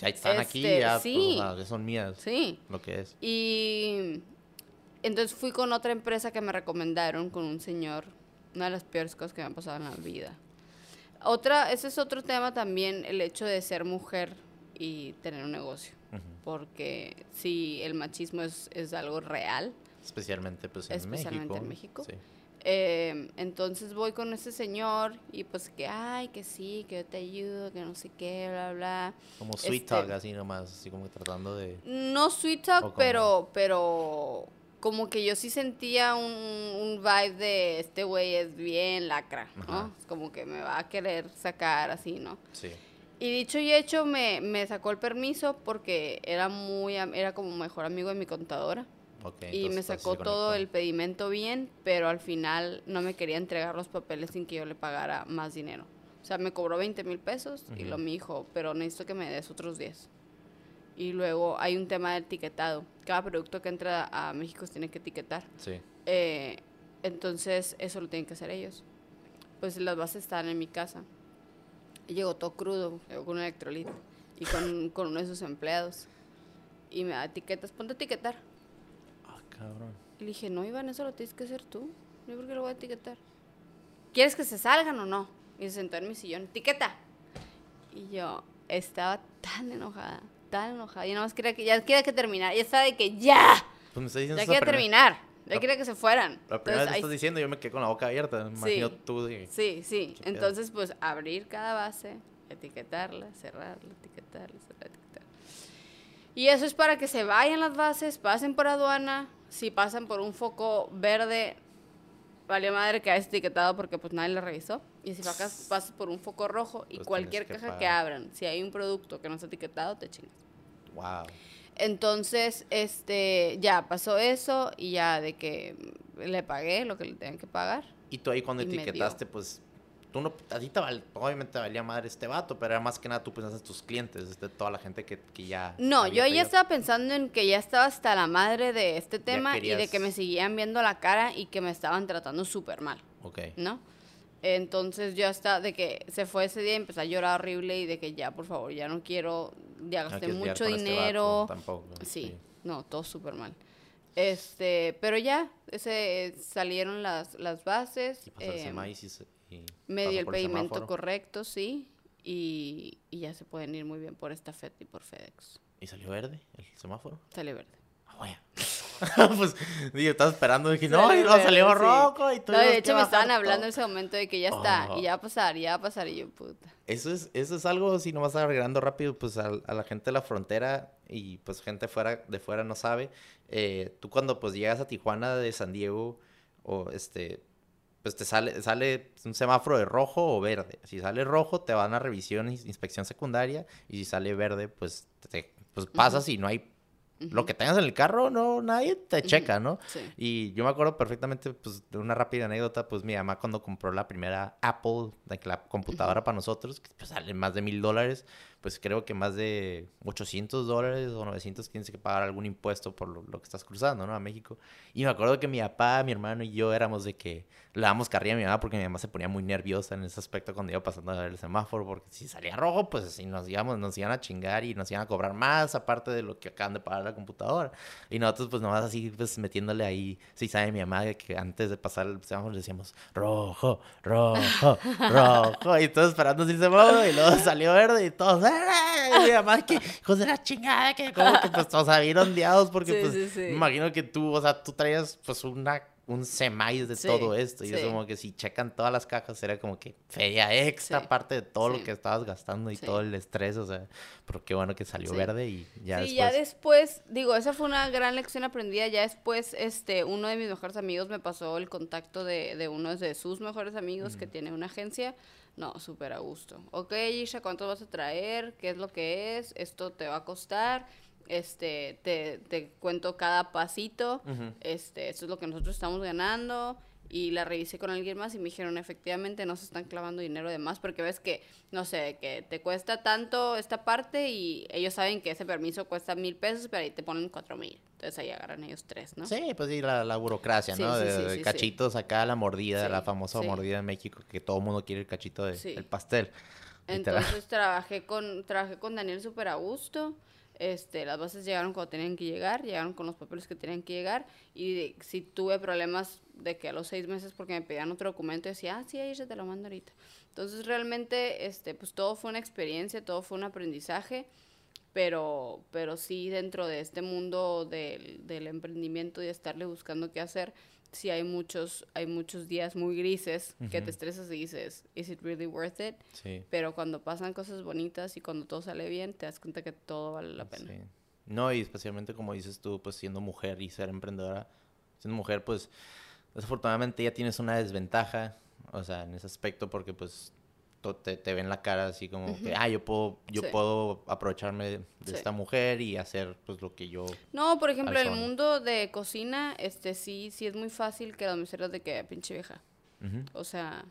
[SPEAKER 1] Ya están aquí,
[SPEAKER 2] Este,
[SPEAKER 1] ya, pues,
[SPEAKER 2] sí.
[SPEAKER 1] o sea, ya son mías.
[SPEAKER 2] Sí.
[SPEAKER 1] Lo que es.
[SPEAKER 2] Y entonces fui con otra empresa que me recomendaron, con un señor, una de las peores cosas que me han pasado en la vida. Otra, ese es otro tema también, el hecho de ser mujer y tener un negocio.
[SPEAKER 1] Ujú.
[SPEAKER 2] Porque sí, el machismo es, es algo real.
[SPEAKER 1] Especialmente, pues, en
[SPEAKER 2] Especialmente
[SPEAKER 1] México.
[SPEAKER 2] en México.
[SPEAKER 1] Sí.
[SPEAKER 2] Eh, entonces voy con ese señor y pues que, ay, que sí, que yo te ayudo, que no sé qué, bla, bla.
[SPEAKER 1] Como sweet
[SPEAKER 2] Este-
[SPEAKER 1] talk, así nomás, así como tratando de...
[SPEAKER 2] No sweet
[SPEAKER 1] ¿O
[SPEAKER 2] talk, pero, pero como que yo sí sentía un, un vibe de este güey es bien lacra, ¿no?
[SPEAKER 1] Ajá.
[SPEAKER 2] Como que me va a querer sacar así, ¿no?
[SPEAKER 1] Sí.
[SPEAKER 2] Y dicho y hecho, me, me sacó el permiso porque era muy, era como mejor amigo de mi contadora.
[SPEAKER 1] Ok.
[SPEAKER 2] y me sacó todo el pedimento bien, pero al final no me quería entregar los papeles sin que yo le pagara más dinero. O sea, me cobró 20 mil pesos y lo me dijo, pero necesito que me des otros 10. Y luego hay un tema de etiquetado. Cada producto que entra a México se tiene que etiquetar.
[SPEAKER 1] Sí.
[SPEAKER 2] Eh, entonces, eso lo tienen que hacer ellos. Pues las bases están en mi casa. Y llegó todo crudo, llegó con un electrolit y con, con uno de sus empleados. Y me da etiquetas, ponte a etiquetar.
[SPEAKER 1] Ah, cabrón.
[SPEAKER 2] Y le dije, no, Iván, eso lo tienes que hacer tú. Yo por qué lo voy a etiquetar. ¿Quieres que se salgan o no? Y se sentó en mi sillón, etiqueta. Y yo estaba tan enojada, tan enojada. Y nada más quería que ya quería que terminara. Ya estaba de que ya,
[SPEAKER 1] Pues me estás diciendo
[SPEAKER 2] ya quería terminar. Ya
[SPEAKER 1] la-
[SPEAKER 2] quería que se fueran.
[SPEAKER 1] La primera vez
[SPEAKER 2] ahí
[SPEAKER 1] estás diciendo, yo me quedé con la boca abierta. Me
[SPEAKER 2] Sí.
[SPEAKER 1] tú. de-
[SPEAKER 2] Sí. Entonces, pues abrir cada base, etiquetarla, cerrarla, etiquetarla, cerrarla, etiquetarla. Y eso es para que se vayan las bases, pasen por aduana. Si pasan por un foco verde, vale madre que hayas etiquetado porque pues nadie lo revisó. Y si pasas, pasas por un foco rojo y
[SPEAKER 1] Pues
[SPEAKER 2] cualquier caja que abran, si hay un producto que no está etiquetado, te chingas.
[SPEAKER 1] Wow.
[SPEAKER 2] Entonces, este, ya pasó eso y ya de que le pagué lo que le tenían que pagar.
[SPEAKER 1] Y tú ahí cuando etiquetaste, pues, tú no, a ti te val- obviamente te valía madre este vato, pero era más que nada tú pensas en tus clientes, de toda la gente que, que ya...
[SPEAKER 2] No, yo ahí ya
[SPEAKER 1] pedido.
[SPEAKER 2] estaba pensando en que ya estaba hasta la madre de este tema y de que me seguían viendo la cara y que me estaban tratando súper mal,
[SPEAKER 1] Ok.
[SPEAKER 2] ¿no? Entonces yo hasta de que se fue ese día y empecé a llorar horrible y de que ya, por favor, ya no quiero, ya gasté mucho
[SPEAKER 1] este
[SPEAKER 2] dinero.
[SPEAKER 1] vato tampoco.
[SPEAKER 2] sí, no, todo súper mal. Este, pero ya, ese, salieron las, las bases.
[SPEAKER 1] Y pasarse
[SPEAKER 2] em,
[SPEAKER 1] maíz y, se- y
[SPEAKER 2] me
[SPEAKER 1] pasó
[SPEAKER 2] dio el pedimento correcto, sí. Y, y ya se pueden ir muy bien por esta FED y por FedEx.
[SPEAKER 1] ¿Y salió verde el semáforo?
[SPEAKER 2] Sale verde.
[SPEAKER 1] Ah, bueno. pues, digo, estaba esperando, dije, no,
[SPEAKER 2] Salió
[SPEAKER 1] y no salió
[SPEAKER 2] sí.
[SPEAKER 1] rojo y todo.
[SPEAKER 2] No, de hecho me estaban hablando en ese momento de que ya está,
[SPEAKER 1] Oh.
[SPEAKER 2] y ya va a pasar, y ya va a pasar, y yo, puta.
[SPEAKER 1] Eso es, eso es algo, si nomás agregando rápido, pues a, a la gente de la frontera y pues gente fuera, de fuera no sabe. eh, tú cuando pues llegas a Tijuana de San Diego o este, pues te sale, sale un semáforo de rojo o verde. Si sale rojo, te van a revisión, inspección secundaria. Y si sale verde, pues, te, pues pasas y no hay lo que tengas en el carro, no, nadie te checa, ¿no? Sí. Y yo me acuerdo perfectamente, pues, de una rápida anécdota, pues, mi mamá cuando compró la primera Apple, la computadora para nosotros, que pues, sale más de mil dólares, pues creo que más de 800 dólares o 900 tienes que pagar algún impuesto por lo, que estás cruzando, ¿no? A México. Y me acuerdo que mi papá, mi hermano y yo éramos de que le damos carrilla a mi mamá porque mi mamá se ponía muy nerviosa en ese aspecto cuando iba pasando el semáforo, porque si salía rojo, pues así nos íbamos, nos iban a chingar y nos iban a cobrar más aparte de lo que acaban de pagar la computadora. Y nosotros pues nomás así pues metiéndole ahí, si sabe mi mamá que antes de pasar el semáforo le decíamos rojo, rojo, rojo, y todos esperando si se y luego salió verde y todos y además que hijos de la chingada, que como que pues todos bien ondeados porque pues me imagino que tú, o sea, tú traías pues una un semais de todo esto. Y es como que si checan todas las cajas, era como que feria extra, aparte de todo lo que estabas gastando y todo el estrés. O sea, pero qué bueno que salió verde y ya
[SPEAKER 2] después. ya después, digo, esa fue una gran lección aprendida. Ya después, este, uno de mis mejores amigos me pasó el contacto de, de uno de sus mejores amigos que tiene una agencia. No, súper a gusto. Ok, Isha, ¿cuánto vas a traer? ¿Qué es lo que es? Esto te va a costar. Este, te, te cuento cada pasito. Este, esto es lo que nosotros estamos ganando y la revisé con alguien más y me dijeron, efectivamente, no se están clavando dinero de más porque ves que, no sé, que te cuesta tanto esta parte y ellos saben que ese permiso cuesta mil pesos, pero ahí te ponen cuatro mil. Entonces ahí agarran ellos tres, ¿no?
[SPEAKER 1] Sí, pues sí, la, burocracia, ¿no? de, cachitos acá, la mordida, la famosa mordida en México, que todo el mundo quiere el cachito del pastel.
[SPEAKER 2] Entonces trabajé con, trabajé con Daniel súper a gusto. Este, las bases llegaron cuando tenían que llegar, llegaron con los papeles que tenían que llegar y si tuve problemas de que a los seis meses porque me pedían otro documento decía, ah, sí, ahí se te lo mando ahorita. Entonces realmente, este, pues todo fue una experiencia, todo fue un aprendizaje, pero, pero sí dentro de este mundo del, del emprendimiento y de estarle buscando qué hacer, sí hay muchos, hay muchos días muy grises que te estresas y dices, ¿is it really worth it? Sí. Pero cuando pasan cosas bonitas y cuando todo sale bien, te das cuenta que todo vale la pena. Sí.
[SPEAKER 1] No, y especialmente como dices tú, pues siendo mujer y ser emprendedora, siendo mujer, pues desafortunadamente ya tienes una desventaja, o sea, en ese aspecto, porque pues te, te ven la cara así como que, ah, yo puedo, yo puedo aprovecharme de esta mujer y hacer pues lo que yo...
[SPEAKER 2] No, por ejemplo, en el mundo de cocina, este sí, sí es muy fácil que las meseras de que pinche vieja. O sea,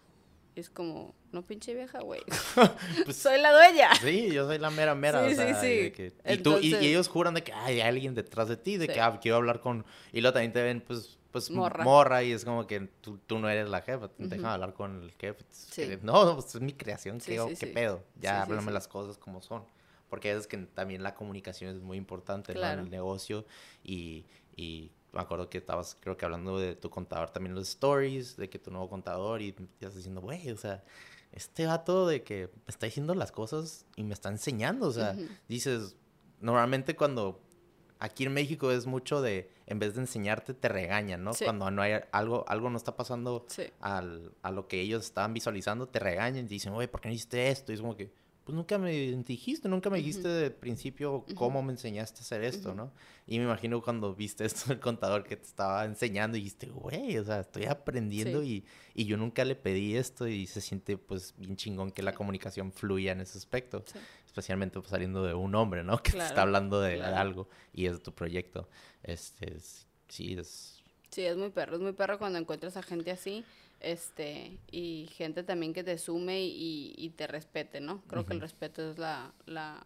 [SPEAKER 2] es como, no pinche vieja, güey. pues, soy la dueña.
[SPEAKER 1] Sí, yo soy la mera mera. Sí, sí, sí. y, tú, y, ellos juran de que hay alguien detrás de ti, de que ah, quiero hablar con... Y luego también te ven, pues, pues morra. y es como que tú, tú no eres la jefa, te dejan hablar con el jefe. No, pues es mi creación, ¿qué, ¿qué pedo? Ya háblame las cosas como son. Porque es que también la comunicación es muy importante en el negocio y, y me acuerdo que estabas, creo que hablando de tu contador también los stories, de que tu nuevo contador y estás diciendo, güey, o sea, este vato de que me está diciendo las cosas y me está enseñando, o sea, dices, normalmente cuando aquí en México es mucho de, en vez de enseñarte, te regañan, ¿no? Cuando no hay algo, algo no está pasando al, a lo que ellos estaban visualizando, te regañan y dicen, oye, ¿por qué no hiciste esto? Y es como que, pues nunca me dijiste, nunca me dijiste de principio cómo me enseñaste a hacer esto, ¿no? Y me imagino cuando viste esto del contador que te estaba enseñando y dijiste, güey, o sea, estoy aprendiendo y, y, yo nunca le pedí esto y se siente pues bien chingón que la comunicación fluya en ese aspecto, especialmente pues, saliendo de un hombre, ¿no? Que te está hablando de algo y es tu proyecto. Este, sí, es...
[SPEAKER 2] Sí, es muy perro, es muy perro cuando encuentras a gente así este y gente también que te sume y, te respete, ¿no? Creo que el respeto es la, la,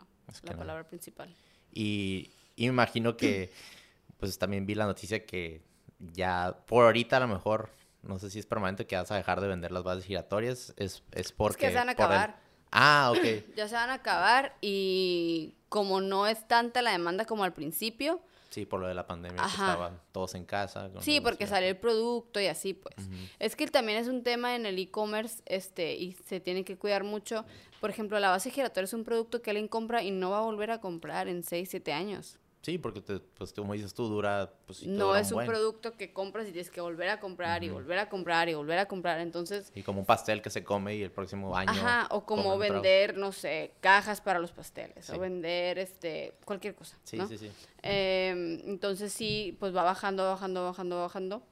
[SPEAKER 2] palabra principal.
[SPEAKER 1] Y, y, me imagino que, pues también vi la noticia que ya por ahorita a lo mejor, no sé si es permanente que vas a dejar de vender las bases giratorias, es, es porque...
[SPEAKER 2] Es que se van a acabar.
[SPEAKER 1] Ah, ok.
[SPEAKER 2] ya se van a acabar y como no es tanta la demanda como al principio,
[SPEAKER 1] Sí, por lo de la pandemia, que estaban todos en casa.
[SPEAKER 2] Sí, porque salió el producto y así, pues. Es que también es un tema en el e-commerce, este, y se tiene que cuidar mucho. Por ejemplo, la base giratoria es un producto que alguien compra y no va a volver a comprar en 6, 7 años.
[SPEAKER 1] Sí, porque te, pues como dices tú, dura... Pues,
[SPEAKER 2] no es un, producto que compras y tienes que volver a comprar y volver a comprar y volver a comprar, entonces...
[SPEAKER 1] Y como un pastel que se come y el próximo año...
[SPEAKER 2] Ajá, o como vender, no sé, cajas para los pasteles, o vender, este, cualquier cosa, Sí, sí, sí. Em, entonces sí, pues va bajando, bajando, bajando, bajando.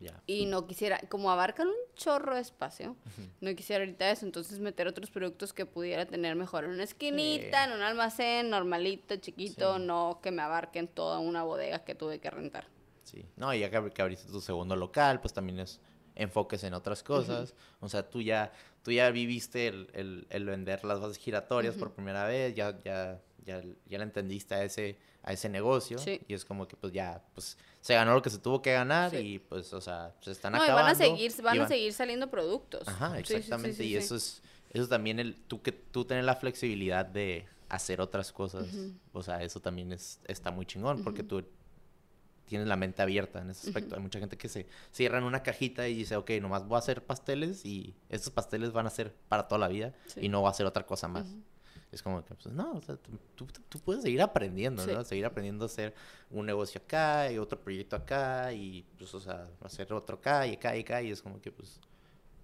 [SPEAKER 1] Ya.
[SPEAKER 2] Y no quisiera, como abarcan un chorro de espacio, no quisiera ahorita eso, entonces meter otros productos que pudiera tener mejor en una esquinita, en un almacén normalito, chiquito,
[SPEAKER 1] Sí.
[SPEAKER 2] no que me abarquen toda una bodega que tuve que rentar.
[SPEAKER 1] Sí. No, y ya que, que abriste tu segundo local, pues también es enfoques en otras cosas. O sea, tú ya, tú ya viviste el, el, el vender las bases giratorias por primera vez, ya, ya, ya, ya le entendiste a ese, a ese negocio.
[SPEAKER 2] Sí.
[SPEAKER 1] Y es como que pues ya, pues se ganó lo que se tuvo que ganar
[SPEAKER 2] Sí.
[SPEAKER 1] y pues, o sea, se están
[SPEAKER 2] No, y
[SPEAKER 1] acabando.
[SPEAKER 2] van a seguir, van
[SPEAKER 1] y
[SPEAKER 2] a seguir saliendo productos.
[SPEAKER 1] Ajá,
[SPEAKER 2] Sí, sí, sí,
[SPEAKER 1] exactamente. y eso es, eso también el, tú que tú tener la flexibilidad de hacer otras cosas. O sea, eso también es, está muy chingón, porque tú tienes la mente abierta en ese aspecto. Hay mucha gente que se cierra en una cajita y dice, ok, nomás voy a hacer pasteles y estos pasteles van a ser para toda la vida
[SPEAKER 2] Sí.
[SPEAKER 1] y no voy a hacer otra cosa más. Es como que, pues, no, o sea, tú, tú- puedes seguir aprendiendo,
[SPEAKER 2] Sí.
[SPEAKER 1] ¿no? Seguir aprendiendo a hacer un negocio acá y otro proyecto acá y, pues, o sea, hacer otro acá y acá y acá y es como que, pues,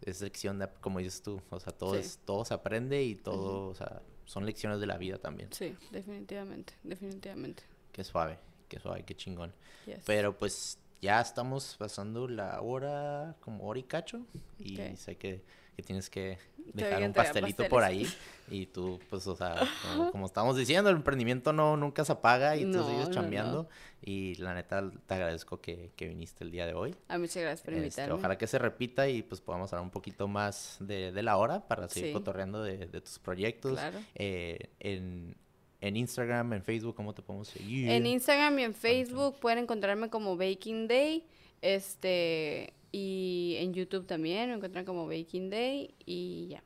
[SPEAKER 1] es lección de, como dices tú, o sea, todo,
[SPEAKER 2] Sí.
[SPEAKER 1] es, todo se aprende y todo, o sea, son lecciones de la vida también.
[SPEAKER 2] Sí, definitivamente, definitivamente.
[SPEAKER 1] Qué suave, qué suave, qué chingón.
[SPEAKER 2] Yes.
[SPEAKER 1] Pero pues ya estamos pasando la hora, como hora y cacho. Y
[SPEAKER 2] Ok.
[SPEAKER 1] sé que, que tienes que dejar un pastelito por ahí. Y tú, pues, o sea, como, como estamos diciendo, el emprendimiento no nunca se apaga y tú
[SPEAKER 2] No,
[SPEAKER 1] sigues chambeando.
[SPEAKER 2] no.
[SPEAKER 1] Y la neta, te agradezco que, que viniste el día de hoy.
[SPEAKER 2] Ah, muchas gracias por
[SPEAKER 1] Este,
[SPEAKER 2] invitarme.
[SPEAKER 1] ojalá que se repita y pues podamos hablar un poquito más de, de la hora para seguir
[SPEAKER 2] Sí.
[SPEAKER 1] cotorreando de, de tus proyectos.
[SPEAKER 2] Claro.
[SPEAKER 1] Eh, en, en Instagram, en Facebook, ¿cómo te podemos seguir?
[SPEAKER 2] En Instagram y en Facebook pueden encontrarme como Baking Day. Este. Y en YouTube también me encuentran como Baking Day. Y ya.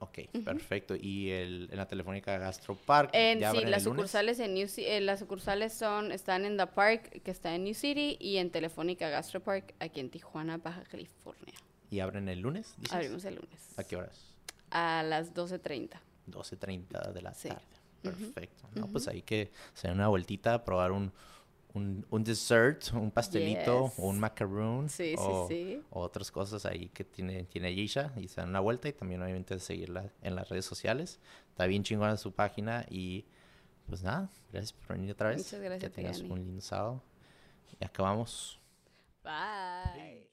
[SPEAKER 1] Ok, perfecto. ¿Y el, en la Telefónica Gastropark?
[SPEAKER 2] En,
[SPEAKER 1] ya
[SPEAKER 2] sí, las sucursales en New eh, las sucursales son están en The Park, que está en New City, y en Telefónica Gastro Park, aquí en Tijuana, Baja California.
[SPEAKER 1] ¿Y abren el lunes? dices?
[SPEAKER 2] Abrimos el lunes.
[SPEAKER 1] ¿A qué horas?
[SPEAKER 2] A las 12.30.
[SPEAKER 1] 12.30 de la
[SPEAKER 2] Sí.
[SPEAKER 1] tarde. Perfecto. No, pues ahí que se den una vueltita a probar un, un, un dessert, un pastelito,
[SPEAKER 2] Yes.
[SPEAKER 1] o un macaroon.
[SPEAKER 2] Sí,
[SPEAKER 1] o,
[SPEAKER 2] sí.
[SPEAKER 1] o otras cosas ahí que tiene, tiene Yisha y se dan una vuelta y también obviamente seguirla en las redes sociales. Está bien chingona su página y pues nada, gracias por venir otra vez.
[SPEAKER 2] Muchas gracias
[SPEAKER 1] Que tengas un lindo sábado. Y acabamos.
[SPEAKER 2] Bye.